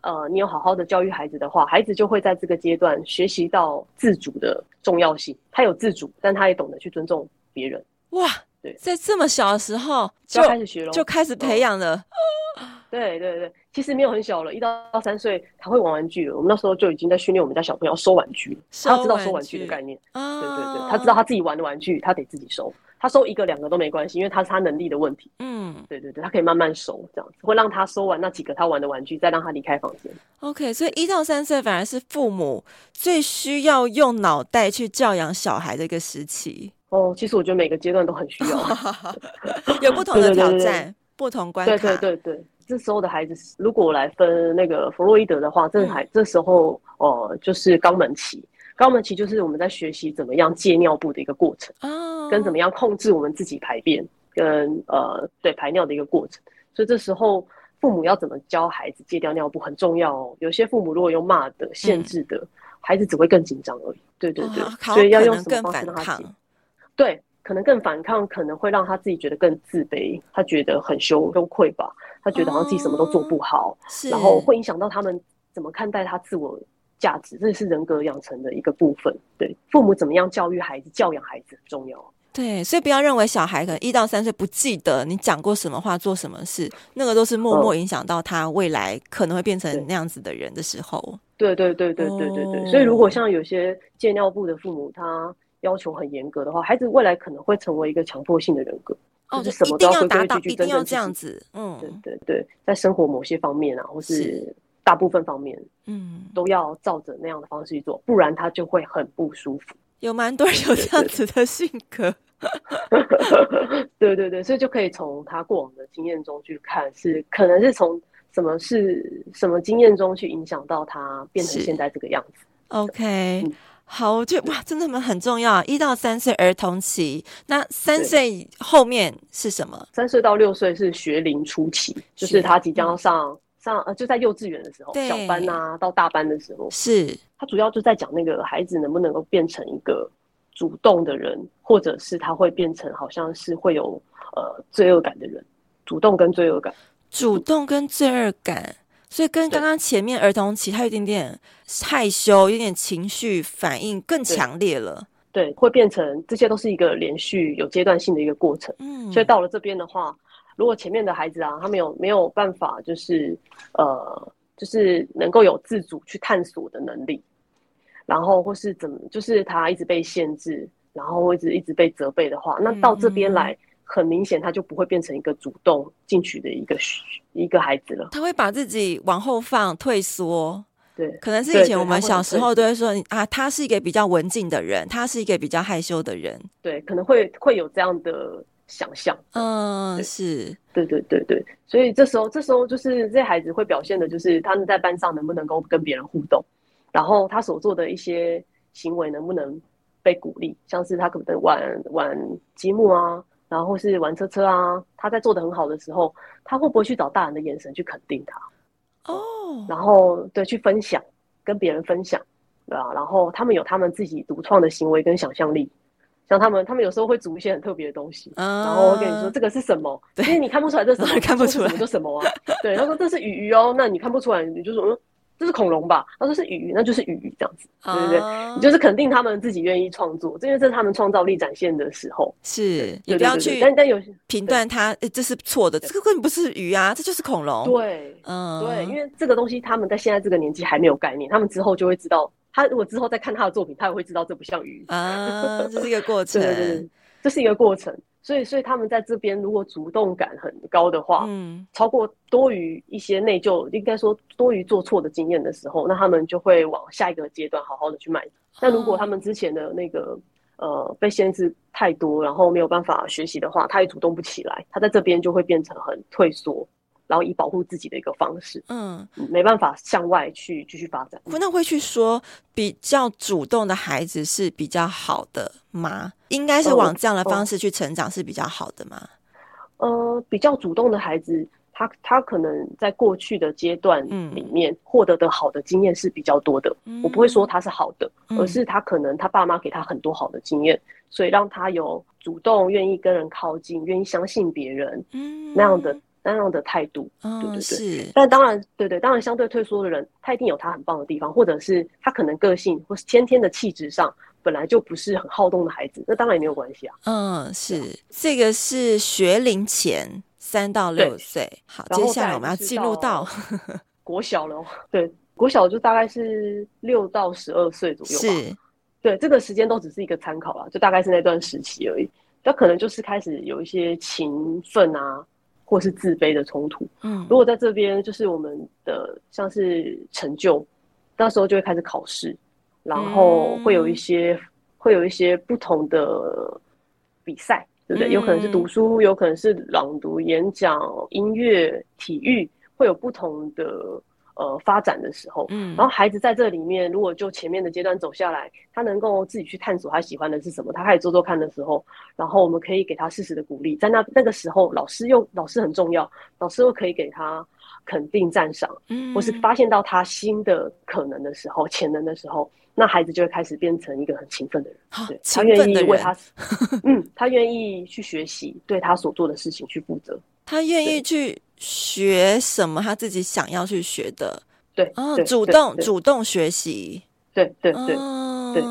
Speaker 2: 呃你有好好的教育孩子的话，孩子就会在这个阶段学习到自主的重要性。他有自主，但他也懂得去尊重别人。哇。
Speaker 1: 在这么小的时候就
Speaker 2: 开始学了，
Speaker 1: 就开始培养了。
Speaker 2: 对对对，其实没有很小了，一到三岁他会玩玩具了。我们那时候就已经在训练我们家小朋友收玩具，他知道收玩具的概念。对对对，他知道他自己玩的玩具，他得自己收。他收一个两个都没关系，因为他是他能力的问题。嗯，对对对，他可以慢慢收，这样子会让他收完那几个他玩的玩具，再让他离开房间。
Speaker 1: OK，所以一到三岁反而是父母最需要用脑袋去教养小孩的一个时期。
Speaker 2: 哦，其实我觉得每个阶段都很需要，
Speaker 1: 有不同的挑战，不同关卡。
Speaker 2: 对对对对，这时候的孩子，如果我来分那个弗洛伊德的话，这还、嗯、这时候哦、呃，就是肛门期。肛门期就是我们在学习怎么样戒尿布的一个过程，哦、跟怎么样控制我们自己排便，跟呃对排尿的一个过程。所以这时候父母要怎么教孩子戒掉尿布很重要哦。有些父母如果用骂的、限制的，嗯、孩子只会更紧张而已。对对对，哦、所以要用什么方式让他戒？对，可能更反抗，可能会让他自己觉得更自卑，他觉得很羞羞愧吧，他觉得好像自己什么都做不好，哦、然后会影响到他们怎么看待他自我价值，这是人格养成的一个部分。对，父母怎么样教育孩子、教养孩子很重要。
Speaker 1: 对，所以不要认为小孩可能一到三岁不记得你讲过什么话、做什么事，那个都是默默影响到他未来可能会变成那样子的人的时候。
Speaker 2: 对对对对对对对，哦、所以如果像有些戒尿布的父母，他。要求很严格的话，孩子未来可能会成为一个强迫性的人格，哦，就是什么都要规规矩矩、一定要这样子。嗯，对对对，在生活某些方面啊，或是大部分方面，嗯，都要照着那样的方式去做，不然他就会很不舒服。
Speaker 1: 有蛮多人有这样子的性格，
Speaker 2: 对对对，所以就可以从他过往的经验中去看，是可能是从什么是什么经验中去影响到他变成现在这个样子。
Speaker 1: OK。嗯好，我觉得哇，真的蛮很重要。一到三岁儿童期，那三岁后面是什么？
Speaker 2: 三岁到六岁是学龄初期，就是他即将要上、嗯、上呃，就在幼稚园的时候，对小班啊到大班的时候，
Speaker 1: 是
Speaker 2: 他主要就在讲那个孩子能不能够变成一个主动的人，或者是他会变成好像是会有呃罪恶感的人。主动跟罪恶感，
Speaker 1: 主动跟罪恶感，所以跟刚刚前面儿童期他有一点点害羞，有点情绪反应更强烈了。
Speaker 2: 对，会变成这些都是一个连续有阶段性的一个过程。嗯，所以到了这边的话，如果前面的孩子啊，他没有没有办法，就是呃，就是能够有自主去探索的能力，然后或是怎么，就是他一直被限制，然后一直一直被责备的话，那到这边来，很明显他就不会变成一个主动进取的一个一个孩子了。
Speaker 1: 他会把自己往后放，退缩。
Speaker 2: 对，
Speaker 1: 可能是以前我们小时候都会说啊，他是一个比较文静的人，他是一个比较害羞的人。
Speaker 2: 对，可能会会有这样的想象。
Speaker 1: 嗯，是，
Speaker 2: 对对对对。所以这时候，这时候就是这些孩子会表现的，就是他们在班上能不能够跟别人互动，然后他所做的一些行为能不能被鼓励，像是他可能玩玩积木啊，然后是玩车车啊，他在做的很好的时候，他会不会去找大人的眼神去肯定他？
Speaker 1: 哦，oh.
Speaker 2: 然后对，去分享，跟别人分享，对吧？然后他们有他们自己独创的行为跟想象力，像他们，他们有时候会煮一些很特别的东西，uh. 然后我跟你说这个是什么？对你看不出来这是什么，
Speaker 1: 看不出来
Speaker 2: 这是什么啊？对，他说这是鱼鱼哦，那你看不出来，你就说嗯。这是恐龙吧？他说是鱼，那就是鱼这样子，对不对？你就是肯定他们自己愿意创作，因为这是他们创造力展现的时候。
Speaker 1: 是，也不要去，但但有评断他，诶，这是错的，这个根本不是鱼啊，这就是恐龙。
Speaker 2: 对，嗯，对，因为这个东西他们在现在这个年纪还没有概念，他们之后就会知道，他如果之后再看他的作品，他也会知道这不像鱼
Speaker 1: 啊，这是一个过程，
Speaker 2: 对对对，这是一个过程。所以，所以他们在这边如果主动感很高的话，嗯，超过多于一些内疚，应该说多于做错的经验的时候，那他们就会往下一个阶段好好的去迈。但如果他们之前的那个呃被限制太多，然后没有办法学习的话，他也主动不起来，他在这边就会变成很退缩。然后以保护自己的一个方式，嗯，没办法向外去继续发展。
Speaker 1: 那会去说比较主动的孩子是比较好的吗？应该是往这样的方式去成长是比较好的吗？
Speaker 2: 呃，比较主动的孩子，他他可能在过去的阶段里面获得的好的经验是比较多的。嗯，我不会说他是好的，而是他可能他爸妈给他很多好的经验，所以让他有主动愿意跟人靠近，愿意相信别人，嗯，那样的。那样的态度，哦、对对对，是。但当然，对对，当然，相对退缩的人，他一定有他很棒的地方，或者是他可能个性或是先天的气质上本来就不是很好动的孩子，那当然也没有关系啊。
Speaker 1: 嗯，是这个是学龄前三到六岁，好，接下来我们要进入到
Speaker 2: 国小了。对，国小就大概是六到十二岁左右吧。是，对，这个时间都只是一个参考啦，就大概是那段时期而已。那可能就是开始有一些情分啊。或是自卑的冲突，嗯，如果在这边就是我们的像是成就，到时候就会开始考试，然后会有一些、嗯、会有一些不同的比赛，对不对？嗯、有可能是读书，有可能是朗读、演讲、音乐、体育，会有不同的。呃，发展的时候，嗯，然后孩子在这里面，如果就前面的阶段走下来，他能够自己去探索他喜欢的是什么，他开始做做看的时候，然后我们可以给他适时的鼓励，在那那个时候，老师又老师很重要，老师又可以给他肯定赞赏，嗯，或是发现到他新的可能的时候，潜能的时候，那孩子就会开始变成一个很勤奋的人，
Speaker 1: 好
Speaker 2: 对，他愿意为他，嗯，他愿意去学习，对他所做的事情去负责，
Speaker 1: 他愿意去。学什么他自己想要去学的，
Speaker 2: 对，
Speaker 1: 哦，主动主动学习，
Speaker 2: 对对对对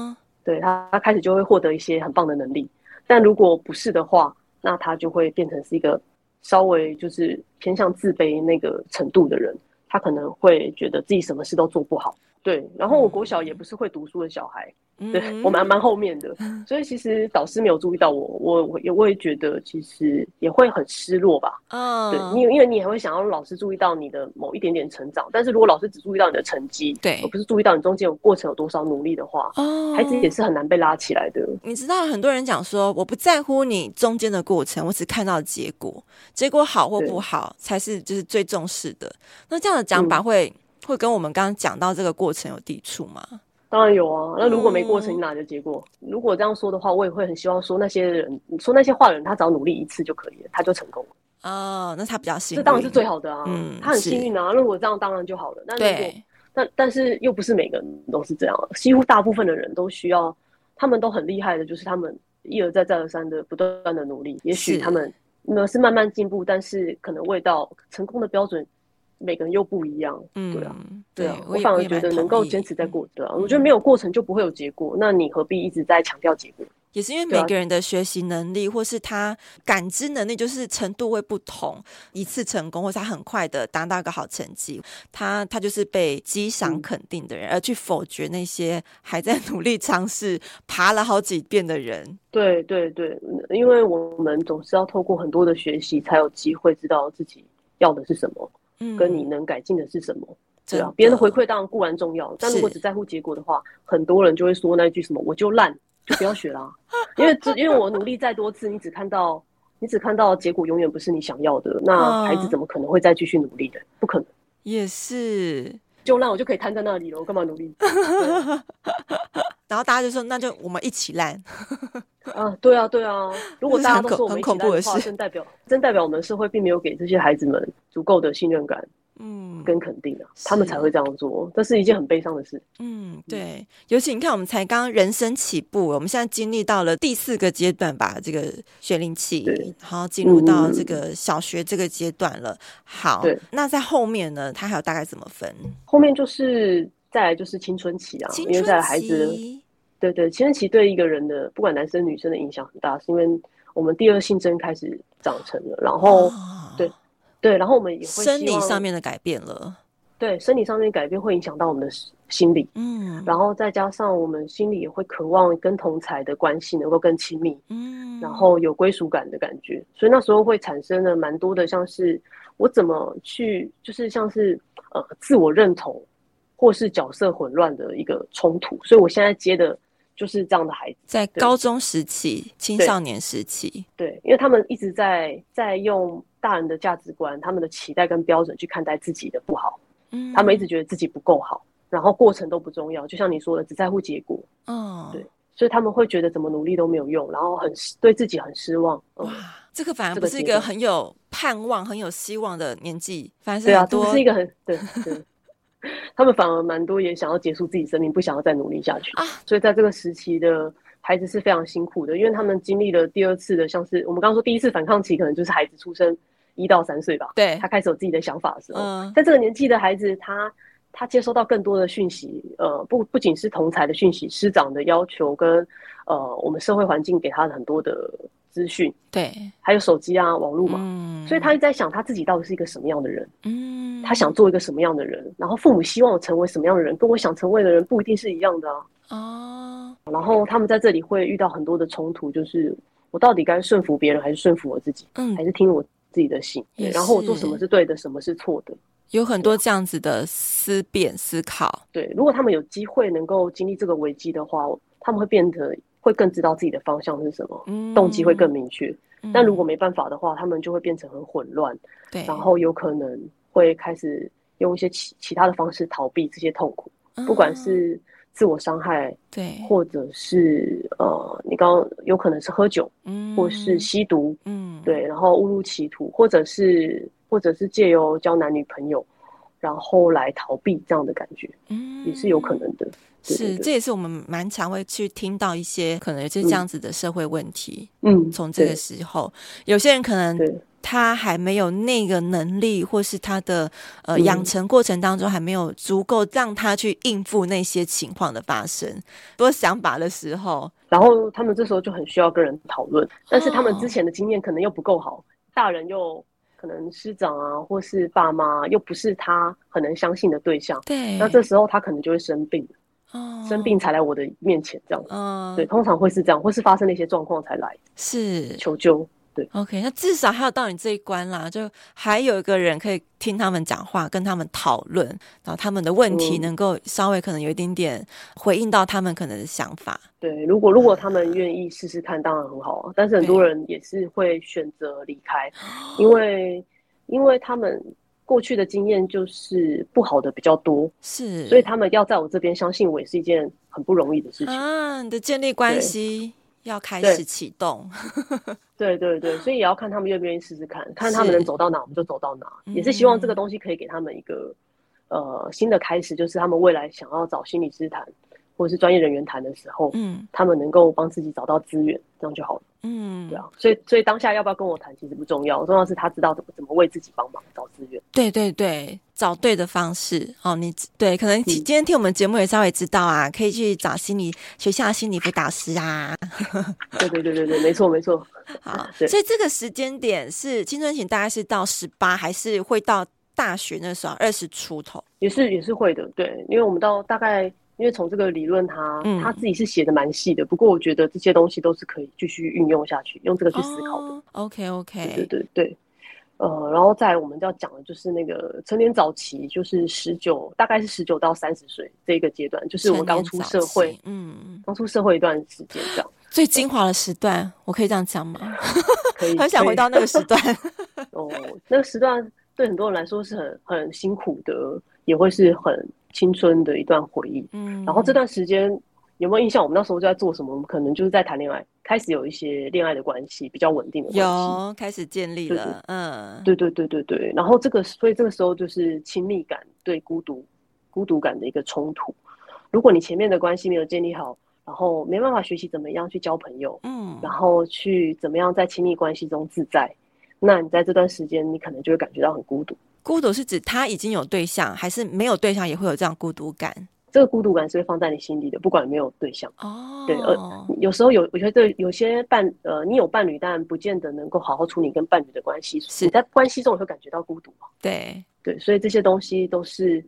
Speaker 2: 对，他他开始就会获得一些很棒的能力，但如果不是的话，那他就会变成是一个稍微就是偏向自卑那个程度的人，他可能会觉得自己什么事都做不好，对，然后我国小也不是会读书的小孩。对，我蛮蛮后面的，所以其实导师没有注意到我，我我也我也觉得其实也会很失落吧。嗯，对，因为因为你还会想要老师注意到你的某一点点成长，但是如果老师只注意到你的成绩，对，而不是注意到你中间有过程有多少努力的话，哦，孩子也是很难被拉起来的。
Speaker 1: 你知道很多人讲说，我不在乎你中间的过程，我只看到结果，结果好或不好才是就是最重视的。那这样的讲法会、嗯、会跟我们刚刚讲到这个过程有抵触吗？
Speaker 2: 当然有啊，那如果没过程，你哪来的结果？嗯、如果这样说的话，我也会很希望说那些人，说那些话的人，他只要努力一次就可以了，他就成功了。
Speaker 1: 哦，那他比较幸运，
Speaker 2: 这当然是最好的啊。嗯，他很幸运啊。那如果这样，当然就好了。那如果但但是又不是每个人都是这样，几乎大部分的人都需要，他们都很厉害的，就是他们一而再再而三的不断的努力。也许他们那是慢慢进步，但是可能味道成功的标准。每个人又不一样，
Speaker 1: 嗯，
Speaker 2: 对啊，
Speaker 1: 对
Speaker 2: 啊，我反而觉得能够坚持在过，对啊，我觉得没有过程就不会有结果，那你何必一直在强调结果？
Speaker 1: 也是因为每个人的学习能力或是他感知能力就是程度会不同，一次成功或是他很快的达到一个好成绩，他他就是被激赏肯定的人，而去否决那些还在努力尝试爬了好几遍的人。
Speaker 2: 对对对，因为我们总是要透过很多的学习，才有机会知道自己要的是什么。嗯，跟你能改进的是什么？对啊，别人的回馈当然固然重要，但如果只在乎结果的话，很多人就会说那句什么“我就烂”，就不要学啦。因为只因为我努力再多次，你只看到你只看到结果永远不是你想要的，那孩子怎么可能会再继续努力的？不可能。
Speaker 1: 也是，
Speaker 2: 就烂我就可以瘫在那里了，我干嘛努力？
Speaker 1: 然后大家就说：“那就我们一起烂。”
Speaker 2: 啊，对啊，对啊。如果 大家都说我们一起烂的话，真代表真代表我们社会并没有给这些孩子们足够的信任感，嗯，跟肯定啊，他们才会这样做。这是一件很悲伤的事。
Speaker 1: 嗯，对。尤其你看，我们才刚人生起步，我们现在经历到了第四个阶段吧，这个学龄期，然后进入到这个小学这个阶段了。好，那在后面呢，他还有大概怎么分？
Speaker 2: 后面就是。再来就是青春期啊，因为在孩子，对对，青春期对一个人的不管男生女生的影响很大，是因为我们第二性征开始长成了，然后、哦、对对，然后我们也会
Speaker 1: 生理上面的改变了，
Speaker 2: 对，生理上面改变会影响到我们的心理，嗯，然后再加上我们心里也会渴望跟同才的关系能够更亲密，嗯，然后有归属感的感觉，所以那时候会产生了蛮多的，像是我怎么去，就是像是呃自我认同。或是角色混乱的一个冲突，所以我现在接的就是这样的孩子，
Speaker 1: 在高中时期、青少年时期，
Speaker 2: 对，因为他们一直在在用大人的价值观、他们的期待跟标准去看待自己的不好，嗯，他们一直觉得自己不够好，然后过程都不重要，就像你说的，只在乎结果，嗯，对，所以他们会觉得怎么努力都没有用，然后很对自己很失望。哇，
Speaker 1: 这个反而不是一个很有盼望、很有希望的年纪，反正
Speaker 2: 对啊，这是一个很对对。他们反而蛮多也想要结束自己生命，不想要再努力下去啊。所以在这个时期的孩子是非常辛苦的，因为他们经历了第二次的，像是我们刚刚说第一次反抗期，可能就是孩子出生一到三岁吧。
Speaker 1: 对，
Speaker 2: 他开始有自己的想法的时候，嗯、在这个年纪的孩子，他他接收到更多的讯息，呃，不不仅是同才的讯息，师长的要求跟呃我们社会环境给他的很多的。资讯
Speaker 1: 对，
Speaker 2: 还有手机啊，网络嘛，
Speaker 1: 嗯，
Speaker 2: 所以他一直在想他自己到底是一个什么样的人，嗯，他想做一个什么样的人，然后父母希望我成为什么样的人，跟我想成为的人不一定是一样的啊，
Speaker 1: 哦，
Speaker 2: 然后他们在这里会遇到很多的冲突，就是我到底该顺服别人还是顺服我自己，嗯，还是听我自己的心，对，然后我做什么是对的，什么是错的，
Speaker 1: 有很多这样子的思辨思考，
Speaker 2: 对，如果他们有机会能够经历这个危机的话，他们会变得。会更知道自己的方向是什么，嗯、动机会更明确。嗯、但如果没办法的话，他们就会变成很混乱，
Speaker 1: 对，
Speaker 2: 然后有可能会开始用一些其其他的方式逃避这些痛苦，嗯、不管是自我伤害，
Speaker 1: 对，
Speaker 2: 或者是呃，你刚刚有可能是喝酒，嗯，或是吸毒，
Speaker 1: 嗯，
Speaker 2: 对，然后误入歧途，或者是或者是借由交男女朋友，然后来逃避这样的感觉，嗯，也是有可能的。是，这
Speaker 1: 也是我们蛮常会去听到一些可能就是这样子的社会问题。
Speaker 2: 嗯，
Speaker 1: 从这个时候，有些人可能他还没有那个能力，或是他的呃养成过程当中还没有足够让他去应付那些情况的发生，多想法的时候，
Speaker 2: 然后他们这时候就很需要跟人讨论，但是他们之前的经验可能又不够好，大人又可能师长啊，或是爸妈又不是他很能相信的对象，
Speaker 1: 对，
Speaker 2: 那这时候他可能就会生病。生病才来我的面前，这样子，嗯，对，通常会是这样，或是发生了一些状况才来，
Speaker 1: 是。
Speaker 2: 求救，对
Speaker 1: ，OK，那至少还有到你这一关啦，就还有一个人可以听他们讲话，跟他们讨论，然后他们的问题能够稍微可能有一点点回应到他们可能的想法。
Speaker 2: 对，如果如果他们愿意试试看，当然很好啊，但是很多人也是会选择离开，因为因为他们。过去的经验就是不好的比较多，
Speaker 1: 是，
Speaker 2: 所以他们要在我这边相信我也是一件很不容易的事情
Speaker 1: 啊。你的建立关系要开始启动，
Speaker 2: 对对对，所以也要看他们愿不愿意试试看，看他们能走到哪，我们就走到哪。也是希望这个东西可以给他们一个呃新的开始，就是他们未来想要找心理师谈，或者是专业人员谈的时候，嗯，他们能够帮自己找到资源，这样就好了。嗯，对啊，所以所以当下要不要跟我谈其实不重要，重要是他知道怎么怎么为自己帮忙找资源。
Speaker 1: 对对对，找对的方式哦。你对，可能今天听我们节目也稍微知道啊，可以去找心理学校心理辅导师啊。
Speaker 2: 对对对对对，没错没错。
Speaker 1: 好，所以这个时间点是青春期，大概是到十八，还是会到大学那时候二十出头？
Speaker 2: 也是也是会的，对，因为我们到大概。因为从这个理论，他他自己是写的蛮细的，不过我觉得这些东西都是可以继续运用下去，用这个去思考的。
Speaker 1: Oh, OK OK，
Speaker 2: 对对对，呃，然后再我们要讲的就是那个成年早期，就是十九，大概是十九到三十岁这个阶段，就是我们刚出社会，嗯，刚出社会一段时间这样。
Speaker 1: 最精华的时段，我可以这样讲吗？可以，很想回到那个时段。
Speaker 2: 哦，那个时段对很多人来说是很很辛苦的，也会是很。青春的一段回忆，嗯，然后这段时间有没有印象？我们那时候就在做什么？我们可能就是在谈恋爱，开始有一些恋爱的关系，比较稳定的关系，
Speaker 1: 有开始建立了，
Speaker 2: 嗯，对对对对对。然后这个，所以这个时候就是亲密感对孤独、孤独感的一个冲突。如果你前面的关系没有建立好，然后没办法学习怎么样去交朋友，嗯，然后去怎么样在亲密关系中自在，那你在这段时间，你可能就会感觉到很孤独。
Speaker 1: 孤独是指他已经有对象，还是没有对象也会有这样孤独感？
Speaker 2: 这个孤独感是会放在你心里的，不管有没有对象。哦，对，呃，有时候有，我觉得有些伴，呃，你有伴侣，但不见得能够好好处理跟伴侣的关系。是你在关系中也会感觉到孤独。
Speaker 1: 对，
Speaker 2: 对，所以这些东西都是，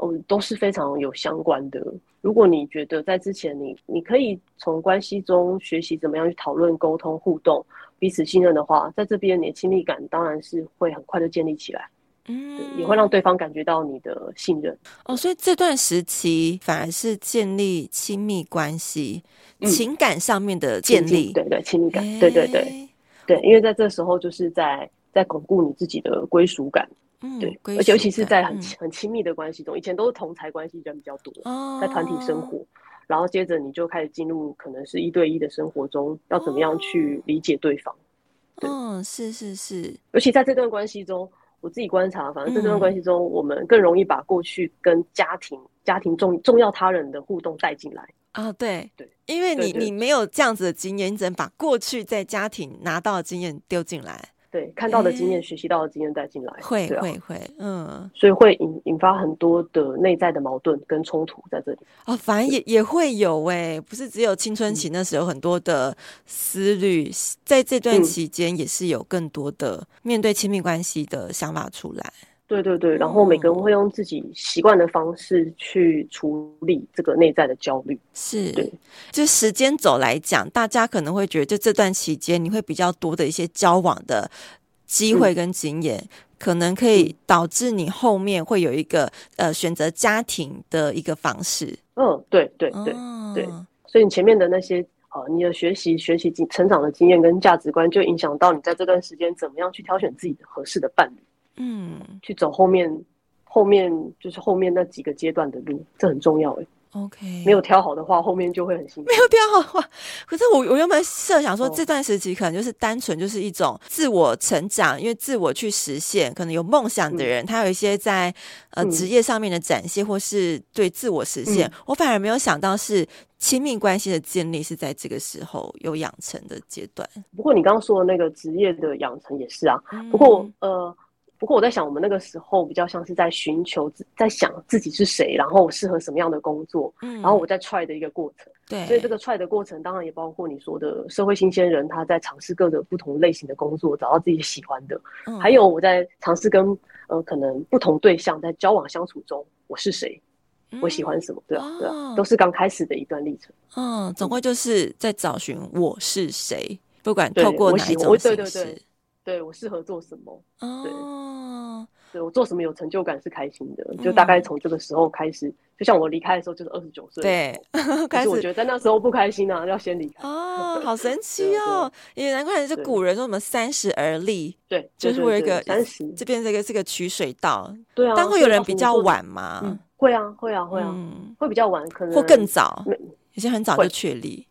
Speaker 2: 嗯，都是非常有相关的。如果你觉得在之前你，你你可以从关系中学习怎么样去讨论、沟通、互动、彼此信任的话，在这边你的亲密感当然是会很快的建立起来。嗯，也会让对方感觉到你的信任。
Speaker 1: 哦，所以这段时期反而是建立亲密关系、嗯、情感上面的建立，
Speaker 2: 对对，亲密感，欸、对对对对，因为在这时候就是在在巩固你自己的归属感，嗯，对，而且尤其是在很、嗯、很亲密的关系中，以前都是同才关系人比较多，哦、在团体生活，然后接着你就开始进入可能是一对一的生活中，要怎么样去理解对方，
Speaker 1: 对，嗯，是是是，
Speaker 2: 尤其在这段关系中。我自己观察，反正在这段关系中，我们更容易把过去跟家庭、嗯、家庭重重要他人的互动带进来
Speaker 1: 啊。对对，因为你你没有这样子的经验，你只能把过去在家庭拿到的经验丢进来。
Speaker 2: 对，看到的经验、欸、学习到的经验带进来，
Speaker 1: 会会会，嗯，
Speaker 2: 所以会引引发很多的内在的矛盾跟冲突在这里。
Speaker 1: 哦，反而也对也会有哎，不是只有青春期那时候很多的思虑，嗯、在这段期间也是有更多的面对亲密关系的想法出来。
Speaker 2: 对对对，然后每个人会用自己习惯的方式去处理这个内在的焦虑。
Speaker 1: 是，对，就时间走来讲，大家可能会觉得，就这段期间，你会比较多的一些交往的机会跟经验，嗯、可能可以导致你后面会有一个呃选择家庭的一个方式。
Speaker 2: 嗯，对对对、哦、对，所以你前面的那些呃，你的学习、学习经成长的经验跟价值观，就影响到你在这段时间怎么样去挑选自己的合适的伴侣。嗯，去走后面，后面就是后面那几个阶段的路，这很重要哎。
Speaker 1: OK，
Speaker 2: 没有挑好的话，后面就会很辛苦。
Speaker 1: 没有挑好的话，可是我我原本设想说，这段时期可能就是单纯就是一种自我成长，因为自我去实现，可能有梦想的人，嗯、他有一些在呃职业上面的展现，或是对自我实现。嗯、我反而没有想到是亲密关系的建立是在这个时候有养成的阶段。
Speaker 2: 不过你刚刚说的那个职业的养成也是啊。嗯、不过呃。不过我在想，我们那个时候比较像是在寻求，在想自己是谁，然后我适合什么样的工作，嗯，然后我在 try 的一个过程。对，所以这个 try 的过程当然也包括你说的社会新鲜人，他在尝试各个不同类型的工作，找到自己喜欢的。嗯，还有我在尝试跟呃可能不同对象在交往相处中，我是谁，我喜欢什么，对啊，对啊，都是刚开始的一段历程。
Speaker 1: 嗯，总归就是在找寻我是谁，不管透过哪一种形式。
Speaker 2: 对，我适合做什么？对，哦、对我做什么有成就感是开心的，就大概从这个时候开始。嗯、就像我离开的时候就是二十九岁，
Speaker 1: 对，
Speaker 2: 开始我觉得在那时候不开心啊，要先离开。
Speaker 1: 哦，好神 奇哦！也难怪是古人说什么三十而立，
Speaker 2: 对，
Speaker 1: 就是为一个三十这边这个是个取水道，对啊。但会有人比较晚吗？
Speaker 2: 嗯、会啊，会啊，会啊，嗯、会比较晚，可能
Speaker 1: 或更早，有些很早就确立。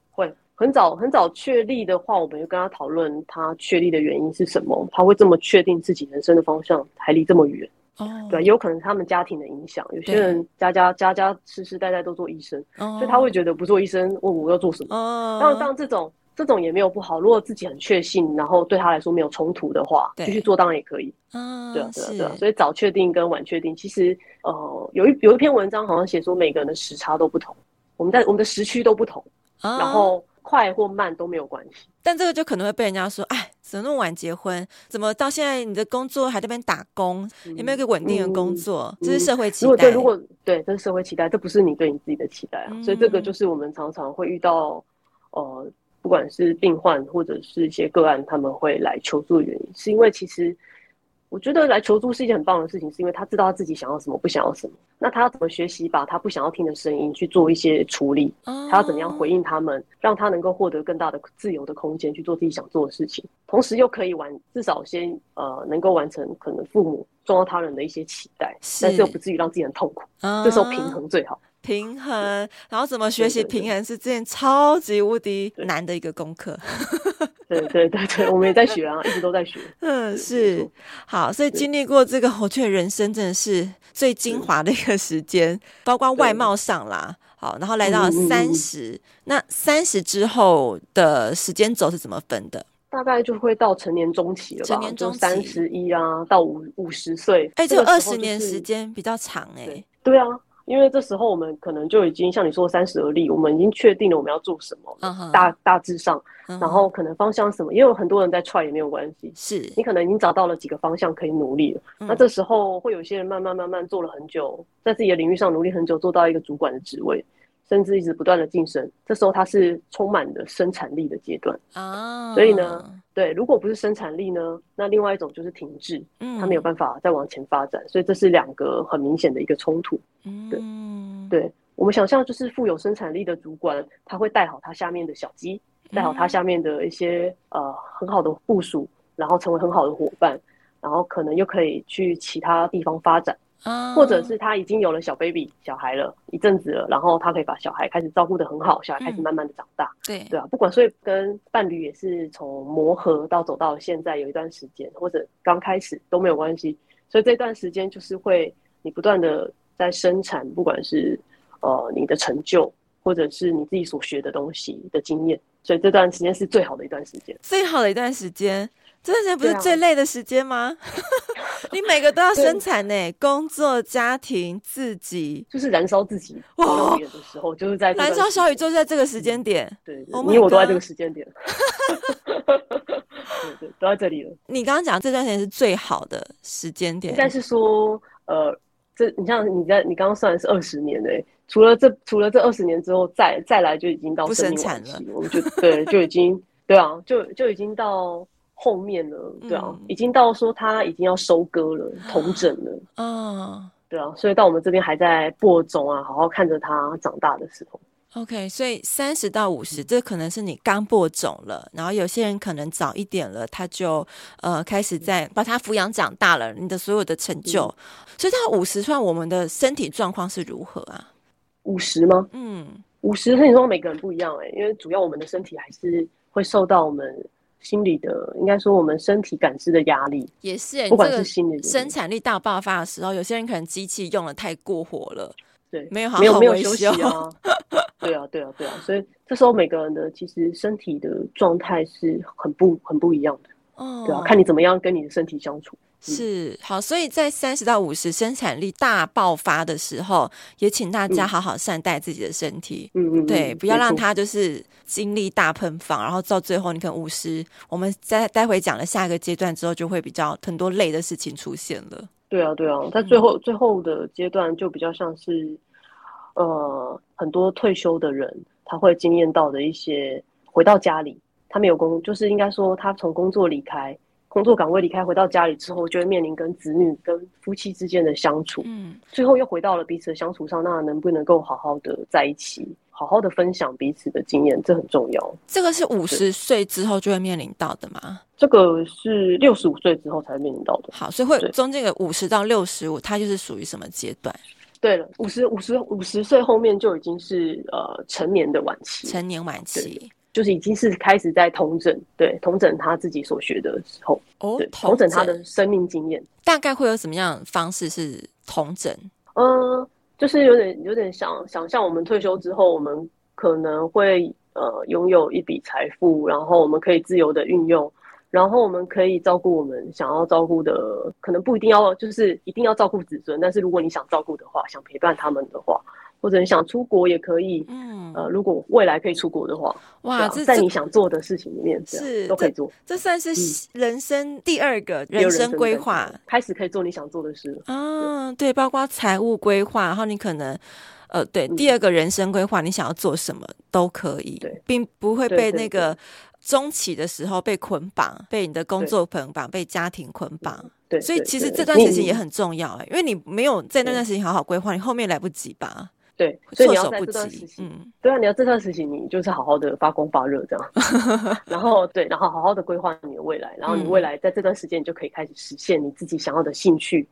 Speaker 2: 很早很早确立的话，我们就跟他讨论他确立的原因是什么？他会这么确定自己人生的方向还离这么远？哦，对，有可能他们家庭的影响，有些人家家家家世世代代都做医生，哦，所以他会觉得不做医生，问我要做什么？哦，当然，当这种这种也没有不好，如果自己很确信，然后对他来说没有冲突的话，继续做当然也可以。嗯，对啊，对啊，对啊。所以早确定跟晚确定，其实呃，有一有一篇文章好像写说每个人的时差都不同，我们在我们的时区都不同，然后。快或慢都没有关系，
Speaker 1: 但这个就可能会被人家说，哎，怎么那么晚结婚？怎么到现在你的工作还在那边打工？有、嗯、没有一个稳定的工作？嗯、这是社会期待。如果
Speaker 2: 对，如果对，这是社会期待，这不是你对你自己的期待啊。嗯、所以这个就是我们常常会遇到，呃，不管是病患或者是一些个案，他们会来求助的原因，是因为其实。我觉得来求助是一件很棒的事情，是因为他知道他自己想要什么，不想要什么。那他要怎么学习把他不想要听的声音去做一些处理？他要怎么样回应他们，让他能够获得更大的自由的空间去做自己想做的事情，同时又可以完至少先呃能够完成可能父母重要他人的一些期待，但是又不至于让自己很痛苦。这时候平衡最好。
Speaker 1: 平衡，然后怎么学习平衡是这件超级无敌难的一个功课。
Speaker 2: 对对对对，我们也在学啊，一直都在学。
Speaker 1: 嗯，是好，所以经历过这个，我觉得人生真的是最精华的一个时间，包括外貌上啦。好，然后来到三十，那三十之后的时间轴是怎么分的？
Speaker 2: 大概就会到成年中期了吧，成年中三十一啊，到五五十岁。
Speaker 1: 哎，这二十年时间比较长哎、欸。
Speaker 2: 对啊。因为这时候我们可能就已经像你说的三十而立，我们已经确定了我们要做什么，uh huh. 大大致上，uh huh. 然后可能方向什么，也有很多人在 try 也没有关系，是你可能已经找到了几个方向可以努力了。嗯、那这时候会有些人慢慢慢慢做了很久，在自己的领域上努力很久，做到一个主管的职位。甚至一直不断的晋升，这时候它是充满了生产力的阶段啊。Oh. 所以呢，对，如果不是生产力呢，那另外一种就是停滞，嗯，它没有办法再往前发展。所以这是两个很明显的一个冲突。对，嗯，对，我们想象就是富有生产力的主管，他会带好他下面的小鸡，带好他下面的一些呃很好的部署，然后成为很好的伙伴，然后可能又可以去其他地方发展。或者是他已经有了小 baby 小孩了一阵子了，然后他可以把小孩开始照顾得很好，小孩开始慢慢的长大，嗯、对。对啊，不管所以跟伴侣也是从磨合到走到现在有一段时间，或者刚开始都没有关系，所以这段时间就是会你不断的在生产，不管是呃你的成就，或者是你自己所学的东西的经验，所以这段时间是最好的一段时间，
Speaker 1: 最好的一段时间。这段时间不是最累的时间吗？啊、你每个都要生产呢，对工作、家庭、自己，
Speaker 2: 就是燃烧自己哇的时候，就是在
Speaker 1: 燃烧小宇宙，在这个时间点。
Speaker 2: 对，对，对，oh、你我都在这个时间点。对对，都在这里了。
Speaker 1: 你刚刚讲这段时间是最好的时间点，
Speaker 2: 但是说，呃，这你像你在你刚刚算的是二十年嘞，除了这除了这二十年之后，再再来就已经到生命晚期，我们就对就已经对啊，就就已经到。后面了，对啊，嗯、已经到说他已经要收割了，同整了，嗯，对啊，所以到我们这边还在播种啊，好好看着他长大的时候。
Speaker 1: OK，所以三十到五十，这可能是你刚播种了，然后有些人可能早一点了，他就呃开始在把他抚养长大了，你的所有的成就，嗯、所以到五十算我们的身体状况是如何啊？
Speaker 2: 五十吗？嗯，五十身体状况每个人不一样哎、欸，因为主要我们的身体还是会受到我们。心理的，应该说我们身体感知的压力
Speaker 1: 也是，
Speaker 2: 不管是心理
Speaker 1: 生产力大爆发的时候，有些人可能机器用的太过火了，
Speaker 2: 对，
Speaker 1: 没有好好没有没有休息 啊，
Speaker 2: 对啊对啊对啊，所以这时候每个人的其实身体的状态是很不很不一样的，哦，对啊，看你怎么样跟你的身体相处。
Speaker 1: 是好，所以在三十到五十生产力大爆发的时候，也请大家好好善待自己的身体。嗯嗯，对，不要让它就是精力大喷放，然后到最后你可能五十，我们在待会讲了下一个阶段之后，就会比较很多累的事情出现了。
Speaker 2: 对啊，对啊，在最后、嗯、最后的阶段就比较像是，呃，很多退休的人他会经验到的一些回到家里，他没有工，就是应该说他从工作离开。工作岗位离开，回到家里之后，就会面临跟子女、跟夫妻之间的相处。嗯，最后又回到了彼此的相处上，那能不能够好好的在一起，好好的分享彼此的经验，这很重要。
Speaker 1: 这个是五十岁之后就会面临到的吗？
Speaker 2: 这个是六十五岁之后才会面临到的。
Speaker 1: 好，所以会中间的五十到六十五，它就是属于什么阶段？
Speaker 2: 对了，五十五十五十岁后面就已经是呃成年的晚期，
Speaker 1: 成年晚期。
Speaker 2: 就是已经是开始在统整，对，统整他自己所学的时候，
Speaker 1: 哦，
Speaker 2: 对，统整他的生命经验，
Speaker 1: 大概会有什么样的方式是统整？
Speaker 2: 嗯，就是有点有点想想象我们退休之后，我们可能会呃拥有一笔财富，然后我们可以自由的运用，然后我们可以照顾我们想要照顾的，可能不一定要就是一定要照顾子孙，但是如果你想照顾的话，想陪伴他们的话。或者你想出国也可以，嗯，呃，如果未来可以出国的话，哇，在你想做的事情里面是都可以做，
Speaker 1: 这算是人生第二个人生规划，
Speaker 2: 开始可以做你想做的事
Speaker 1: 啊，对，包括财务规划，然后你可能，呃，对，第二个人生规划，你想要做什么都可以，对，并不会被那个中期的时候被捆绑，被你的工作捆绑，被家庭捆绑，对，所以其实这段时间也很重要，哎，因为你没有在那段时间好好规划，你后面来不及吧。
Speaker 2: 对，所以你要在这段时期，嗯，对啊，你要这段时期，你就是好好的发光发热这样，然后对，然后好好的规划你的未来，然后你未来在这段时间，你就可以开始实现你自己想要的兴趣，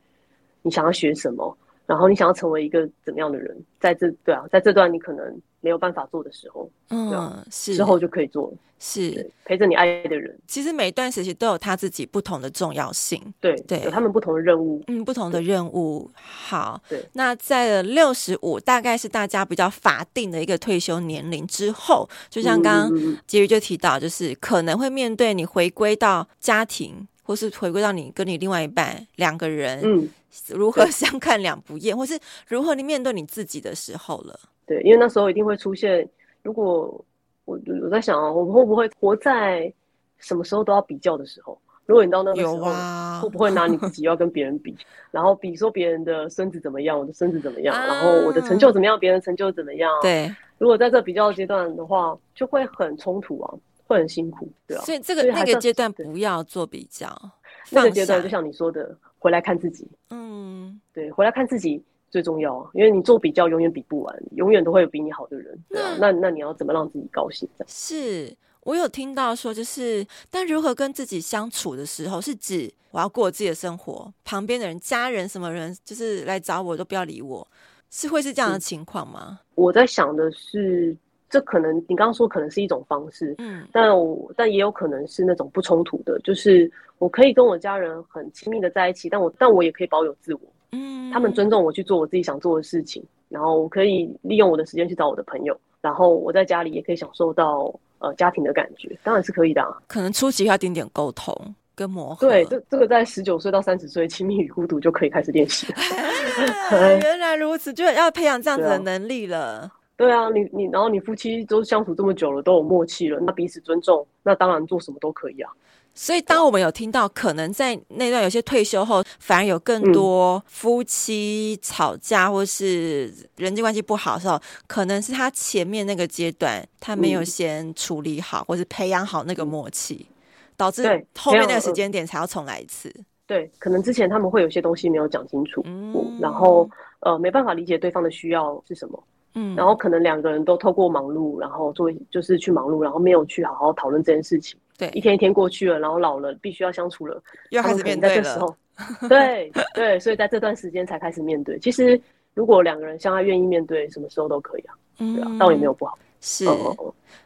Speaker 2: 你想要学什么，然后你想要成为一个怎么样的人，在这对啊，在这段你可能。没有办法做的时候，嗯，是。之后就可以做，是。陪着你爱的人。
Speaker 1: 其实每一段时期都有他自己不同的重要性，
Speaker 2: 对对，有他们不同的任务，
Speaker 1: 嗯，不同的任务。好，对。那在六十五，大概是大家比较法定的一个退休年龄之后，就像刚刚婕妤就提到，就是可能会面对你回归到家庭，或是回归到你跟你另外一半两个人，嗯，如何相看两不厌，或是如何你面对你自己的时候了。
Speaker 2: 对，因为那时候一定会出现。如果我我在想啊，我们会不会活在什么时候都要比较的时候？如果你到那个时候，啊、会不会拿你自己要跟别人比，然后比说别人的孙子怎么样，我的孙子怎么样，啊、然后我的成就怎么样，别人的成就怎么样？对。如果在这比较阶段的话，就会很冲突啊，会很辛苦，对啊。
Speaker 1: 所以这个那个阶段不要做比较，
Speaker 2: 那个阶段就像你说的，回来看自己。嗯，对，回来看自己。最重要啊，因为你做比较永远比不完，永远都会有比你好的人，对啊，那那你要怎么让自己高兴？
Speaker 1: 是我有听到说，就是但如何跟自己相处的时候，是指我要过我自己的生活，旁边的人、家人什么人，就是来找我都不要理我，是会是这样的情况吗？
Speaker 2: 我在想的是，这可能你刚刚说可能是一种方式，嗯，但我但也有可能是那种不冲突的，就是我可以跟我家人很亲密的在一起，但我但我也可以保有自我。嗯，他们尊重我去做我自己想做的事情，然后我可以利用我的时间去找我的朋友，然后我在家里也可以享受到呃家庭的感觉，当然是可以的啊。
Speaker 1: 可能初期要点点沟通跟磨合。
Speaker 2: 对，这这个在十九岁到三十岁，亲密与孤独就可以开始练习。
Speaker 1: 原来如此，就要培养这样子的能力了。
Speaker 2: 对啊，你你然后你夫妻都相处这么久了，都有默契了，那彼此尊重，那当然做什么都可以啊。
Speaker 1: 所以，当我们有听到可能在那段有些退休后，反而有更多夫妻吵架或是人际关系不好的时候，可能是他前面那个阶段他没有先处理好，或是培养好那个默契，导致后面那个时间点才要重来一次。
Speaker 2: 对，可能之前他们会有些东西没有讲清楚，嗯，然后呃没办法理解对方的需要是什么，嗯，然后可能两个人都透过忙碌，然后做就是去忙碌，然后没有去好好讨论这件事情。对，一天一天过去了，然后老了，必须要相处了，
Speaker 1: 又开始面对了。
Speaker 2: 这时候，对对，所以在这段时间才开始面对。其实，如果两个人相爱，愿意面对，什么时候都可以啊。嗯，对啊，倒也没有不好。
Speaker 1: 是。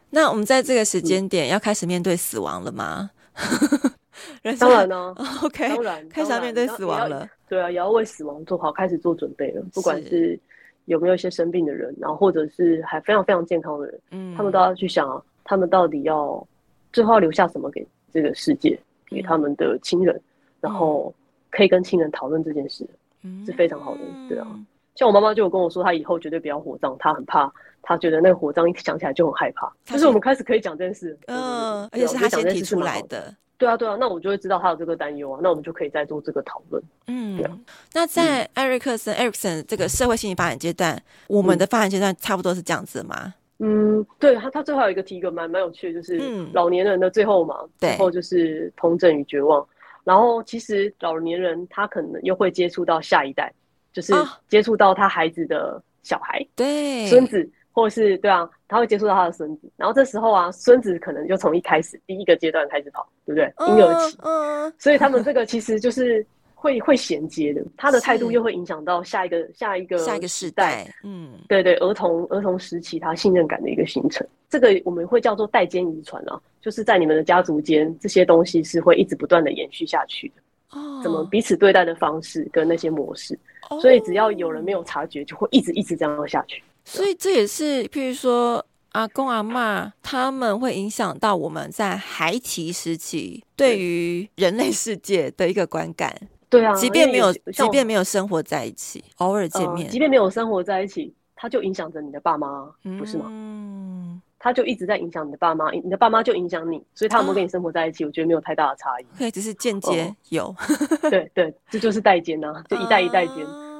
Speaker 1: 那我们在这个时间点要开始面对死亡了吗？
Speaker 2: 当然呢。
Speaker 1: OK，当然开始要面对死亡了。
Speaker 2: 对啊，也要为死亡做好，开始做准备了。不管是有没有一些生病的人，然后或者是还非常非常健康的人，嗯，他们都要去想，他们到底要。最后要留下什么给这个世界，给他们的亲人，嗯、然后可以跟亲人讨论这件事，嗯、是非常好的，对啊。像我妈妈就有跟我说，她以后绝对不要火葬，她很怕，她觉得那个火葬一想起来就很害怕。就是我们开始可以讲这件事，
Speaker 1: 嗯，而且是她先提出来的。
Speaker 2: 对啊，对啊，那我就会知道他有这个担忧啊，那我们就可以再做这个讨论。嗯，对啊。
Speaker 1: 那在艾瑞克森、艾瑞克森这个社会心理发展阶段，我们的发展阶段差不多是这样子的吗？
Speaker 2: 嗯，对他，他最后有一个提一个蛮蛮有趣的，就是老年人的最后嘛，最后就是统整与绝望。然后其实老年人他可能又会接触到下一代，就是接触到他孩子的小孩，对，孙子，或是对啊，他会接触到他的孙子。然后这时候啊，孙子可能就从一开始第一个阶段开始跑，对不对？婴儿期，嗯，所以他们这个其实就是。会会衔接的，他的态度又会影响到下一个下一个
Speaker 1: 下一个时代。嗯，
Speaker 2: 对对，儿童儿童时期他信任感的一个形成，这个我们会叫做代间遗传啊，就是在你们的家族间，这些东西是会一直不断的延续下去的。哦，怎么彼此对待的方式跟那些模式，哦，所以只要有人没有察觉，就会一直一直这样下去。
Speaker 1: 所以这也是，譬如说。阿公阿嬷他们会影响到我们在孩提时期对于人类世界的一个观感。
Speaker 2: 对啊，
Speaker 1: 即便没有，即便没有生活在一起，偶尔见面，
Speaker 2: 呃，即便没有生活在一起，他就影响着你的爸妈，不是吗？嗯，他就一直在影响你的爸妈，你的爸妈就影响你，所以他有没有跟你生活在一起，啊、我觉得没有太大的差异。
Speaker 1: 对，只是间接有。
Speaker 2: 对对，这就是代间呐、啊，就一代一代间。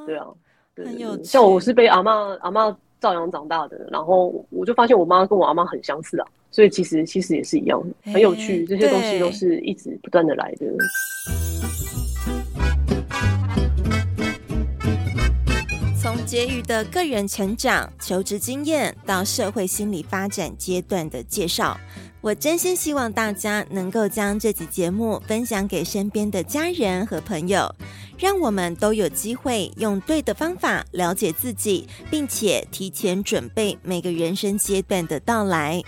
Speaker 2: 对啊，对像我是被阿嬷阿嬷。照养长大的，然后我就发现我妈跟我阿妈很相似啊，所以其实其实也是一样，很有趣，这些东西都是一直不断的来的。
Speaker 1: 从婕妤的个人成长、求职经验到社会心理发展阶段的介绍。我真心希望大家能够将这集节目分享给身边的家人和朋友，让我们都有机会用对的方法了解自己，并且提前准备每个人生阶段的到来。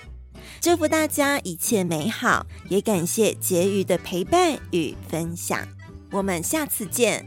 Speaker 1: 祝福大家一切美好，也感谢婕妤的陪伴与分享。我们下次见。